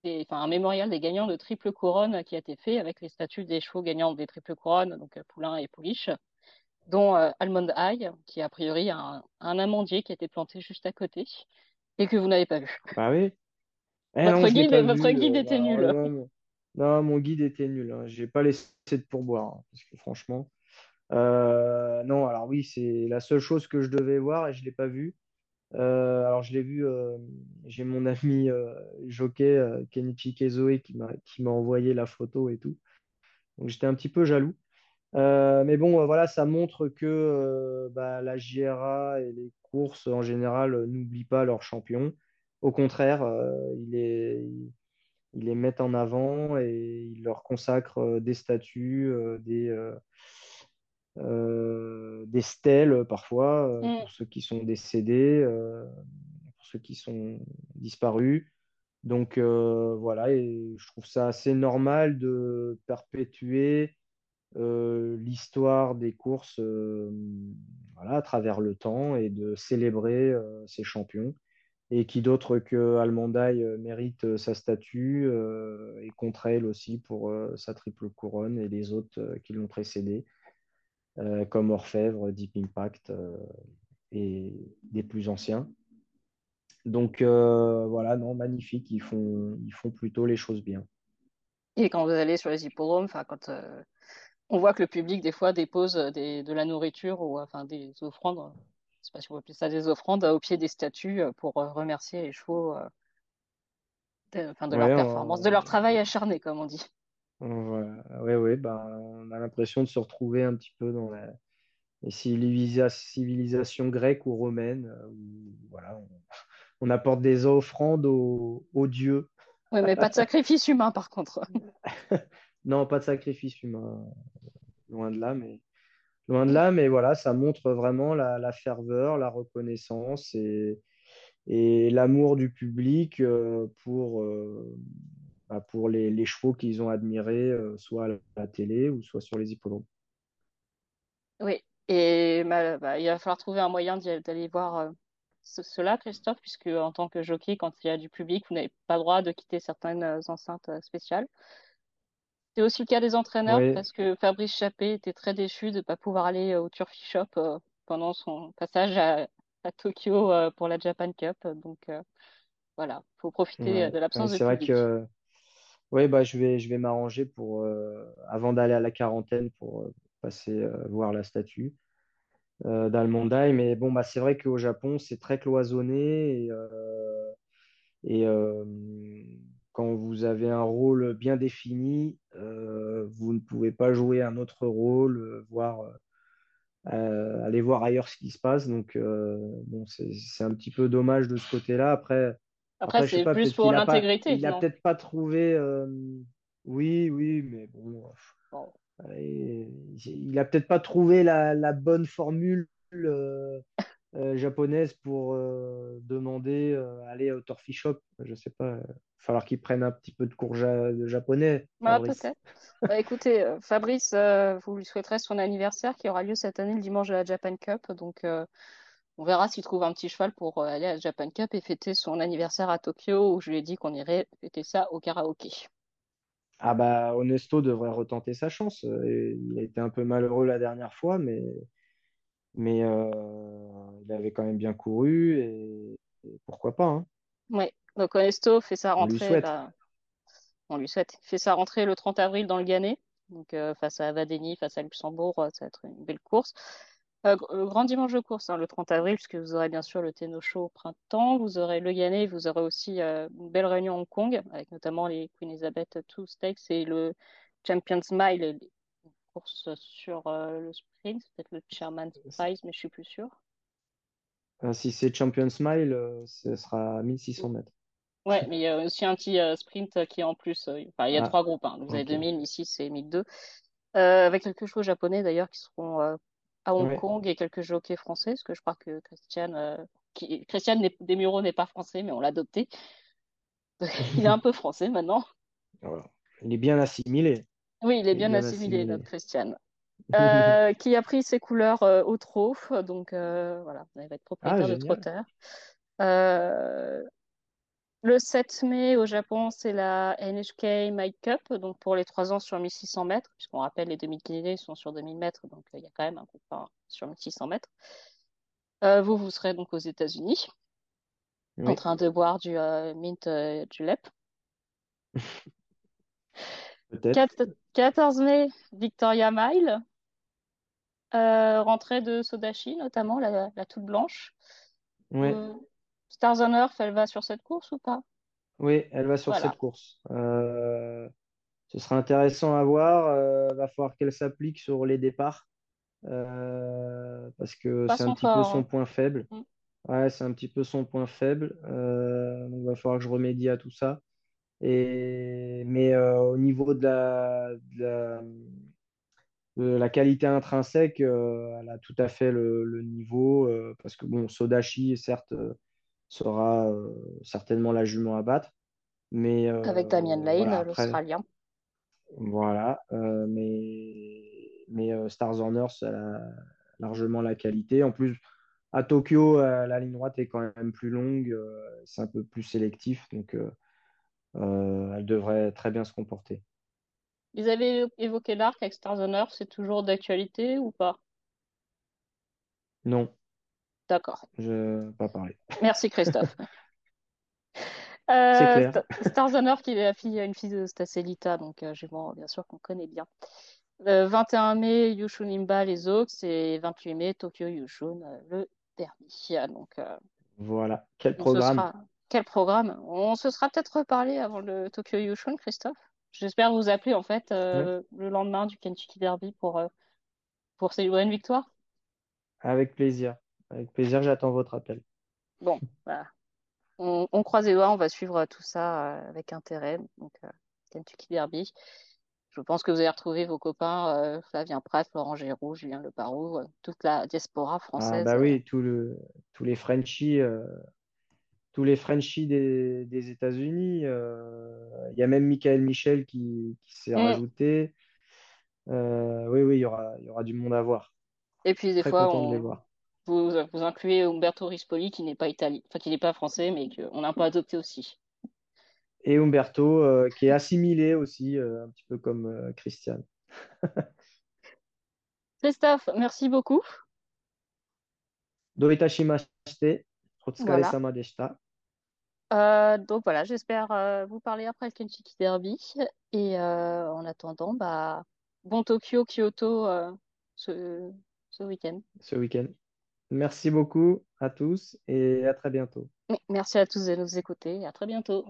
des- enfin un mémorial des gagnants de triple couronne qui a été fait avec les statues des chevaux gagnants des triples couronnes, donc Poulain et Pouliche, dont euh, Almond Eye, qui a priori a un, un amandier qui a été planté juste à côté et que vous n'avez pas vu. Bah oui. Eh Votre guide, votre vu. guide était bah nul. Non, mon guide était nul. Hein. J'ai pas laissé de pourboire. hein, parce que franchement. Euh, non, alors oui, c'est la seule chose que je devais voir et je l'ai pas vu. Euh, alors je l'ai vu, euh, j'ai mon ami jockey Kenichi Kezoe qui m'a envoyé la photo et tout. Donc j'étais un petit peu jaloux. Mais bon, voilà, ça montre que bah, la JRA et les courses en général n'oublient pas leurs champions. Au contraire, euh, ils les, mettent en avant et ils leur consacrent des statues, euh, des, des stèles parfois euh, Mm. pour ceux qui sont décédés, euh, pour ceux qui sont disparus. Donc euh, voilà, et je trouve ça assez normal de perpétuer euh, l'histoire des courses euh, voilà, à travers le temps et de célébrer euh, ces champions. Et qui d'autre que Almondaï euh, mérite euh, sa statue euh, et Contrail aussi pour euh, sa triple couronne et les autres euh, qui l'ont précédé, euh, comme Orfèvre, Deep Impact euh, et des plus anciens. Donc euh, voilà, non, magnifique, ils font, ils font plutôt les choses bien. Et quand vous allez sur les hippodromes, quand euh, on voit que le public des fois dépose euh, des, de la nourriture ou enfin des offrandes, euh, je sais pas si on peut appeler ça des offrandes, euh, au pied des statues euh, pour euh, remercier les chevaux euh, de, leur performance, de leur travail acharné, comme on dit. Voilà. ouais, ouais, ben, on a l'impression de se retrouver un petit peu dans la, les civilisa- civilisations grecques ou romaines, euh, où voilà, on, on apporte des offrandes aux, aux dieux. Oui, mais pas de sacrifice humain par contre. [LAUGHS] Non, pas de sacrifice humain, loin de là, mais loin de là, mais voilà, ça montre vraiment la, la ferveur, la reconnaissance et, et l'amour du public euh, pour, euh, bah, pour les, les chevaux qu'ils ont admirés, euh, soit à la télé ou soit sur les hippodromes. Oui, et bah, bah, il va falloir trouver un moyen d'aller voir euh, ce- cela, Christophe, puisque en tant que jockey, quand il y a du public, vous n'avez pas le droit de quitter certaines euh, enceintes spéciales. C'est aussi le cas des entraîneurs, Oui, parce que Fabrice Chappé était très déçu de ne pas pouvoir aller au Turfy Shop euh, pendant son passage à, à Tokyo euh, pour la Japan Cup. Donc euh, voilà, faut profiter ouais. de l'absence de c'est vrai public. que ouais, bah, je vais, je vais m'arranger pour, euh, avant d'aller à la quarantaine, pour euh, passer euh, voir la statue. euh, d'Almondaï. Mais bon, bah, c'est vrai qu'au Japon, c'est très cloisonné. Et, quand vous avez un rôle bien défini, vous ne pouvez pas jouer un autre rôle, aller voir ailleurs ce qui se passe. Donc, bon, c'est, c'est un petit peu dommage de ce côté-là. Après, Après, c'est plus pour l'intégrité, il a non? peut-être pas trouvé. euh, oui, oui, mais bon. Il a peut-être pas trouvé la, la bonne formule euh, euh, japonaise pour demander aller au Torfi Shop. Je sais pas. Il va falloir qu'il prenne un petit peu de cours ja- de japonais, Bah, peut-être. Bah, écoutez, Fabrice, vous lui souhaiterez son anniversaire qui aura lieu cette année le dimanche de la Japan Cup. Donc, on verra s'il trouve un petit cheval pour euh, aller à la Japan Cup et fêter son anniversaire à Tokyo, où je lui ai dit qu'on irait fêter ça au karaoké. Ah bah Onesto devrait retenter sa chance. Euh, Il a été un peu malheureux la dernière fois, mais, mais euh, il avait quand même bien couru et, et pourquoi pas, hein. Oui, donc Onesto fait sa On lui rentrée, bah, on lui souhaite, fait sa rentrée le 30 avril dans le Gannet, donc euh, face à Vadeni, face à Luxembourg, ça va être une belle course. Euh, euh, grand dimanche de course, hein, le 30 avril, puisque vous aurez bien sûr le Tenno Show au printemps, vous aurez le Gannet, vous aurez aussi euh, une belle réunion à Hong Kong, avec notamment les Queen Elizabeth II Stakes et le Champions Mile, et les courses sur euh, le sprint, c'est peut-être le Chairman's Prize, mais je suis plus sûre. Euh, si c'est Champion Smile, euh, ce sera à 1600 mètres. Ouais, mais il y a aussi un petit sprint qui est en plus. enfin, il y a Ah, trois groupes. hein. Vous avez ok. 2000, 1006 et 1002. Euh, avec quelques chevaux japonais d'ailleurs qui seront euh, à Hong. Kong et quelques jockeys français. Parce que je crois que Christian, euh, qui, Christian n'est- Desmureaux n'est pas français, mais on l'a adopté. [LAUGHS] Il est un [LAUGHS] peu français maintenant. Voilà. Il est bien assimilé. Oui, il est Il bien bien assimilé, assimilé. notre Christian. [LAUGHS] Euh, qui a pris ses couleurs euh, au trot. Donc euh, voilà, il va être Ah, propriétaire de génial. Le 7 mai au Japon, c'est la NHK Mike Cup, donc pour les 3 ans sur 1600 mètres, puisqu'on rappelle les 2000 km sont sur 2000 mètres, donc euh, il y a quand même un coup de sur 1600 mètres. Euh, vous, vous serez donc aux États-Unis, en train de boire du euh, mint julep. [LAUGHS] peut-être. Quat- 14 mai, Victoria Mile, rentrée de Sodashi notamment, la, la toute blanche. Oui, Stars on Earth, elle va sur cette course ou pas? oui, elle va sur Voilà, cette course. Euh, ce sera intéressant à voir. Euh, va falloir qu'elle s'applique sur les départs euh, parce que c'est un petit peu son hein. point faible. Mm. Ouais, c'est un petit peu son point faible. Donc, il va falloir que je remédie à tout ça. Et, mais au niveau de la, de la, qualité intrinsèque, euh, elle a tout à fait le, le niveau. euh, parce que bon, Sodashi, certes, sera euh, certainement la jument à battre. Mais Avec Damian euh, Lane, voilà, après, l'Australien. voilà. Euh, mais mais euh, Stars on Earth, elle a largement la qualité. En plus, à Tokyo, euh, la ligne droite est quand même plus longue. euh, c'est un peu plus sélectif. Donc, euh, euh, elle devrait très bien se comporter. Ils avaient évoqué l'arc avec Stars on Earth, c'est toujours d'actualité ou pas? Non, D'accord. je pas parler. Merci Christophe. [LAUGHS] C'est Euh, clair. Sta- Stars on Earth, qui est la fille, une fille de Stacelita, donc euh, bien sûr qu'on connaît bien. Le 21 mai, Yushun Imba, les Oaks, et 28 mai, Tokyo Yushun, euh, le derby. Ah, Donc, euh, Voilà. Quel programme. sera. Quel programme? On se sera peut-être reparlé avant le Tokyo Yushun, Christophe. J'espère vous appeler en fait Ouais. euh, le lendemain du Kentucky Derby pour, euh, pour célébrer une victoire. Avec plaisir. Avec plaisir, j'attends votre appel. Bon, voilà. On, on croise les doigts, on va suivre tout ça euh, avec intérêt. Donc, euh, Kentucky Derby. Je pense que vous allez retrouver vos copains euh, Flavien Prat, Florent Géroux, Julien Leparoux, euh, toute la diaspora Ah française. bah euh. oui, tout le, tous les Frenchies, tous les Frenchies des, des États-Unis. euh, Il y a même Michael Michel qui, qui s'est Mm. rajouté. Euh, oui, oui, il y aura, y aura du monde à voir. Et puis des Très fois, content de les on, voir. Vous, vous incluez Umberto Rispoli qui n'est pas italien, enfin qui n'est pas français, mais qu'on a un peu adopté aussi. Et Umberto, euh, qui est assimilé aussi, euh, un petit peu comme euh, Christian. [LAUGHS] Christophe, merci beaucoup. Do itashimashite. Voilà. Otsukare-sama deshita. Euh, donc voilà, j'espère euh, vous parler après le Kentucky Derby. Et euh, en attendant, bah, bon Tokyo, Kyoto euh, ce, ce week-end. ce week-end. Merci beaucoup à tous et à très bientôt. Merci à tous de nous écouter. À très bientôt.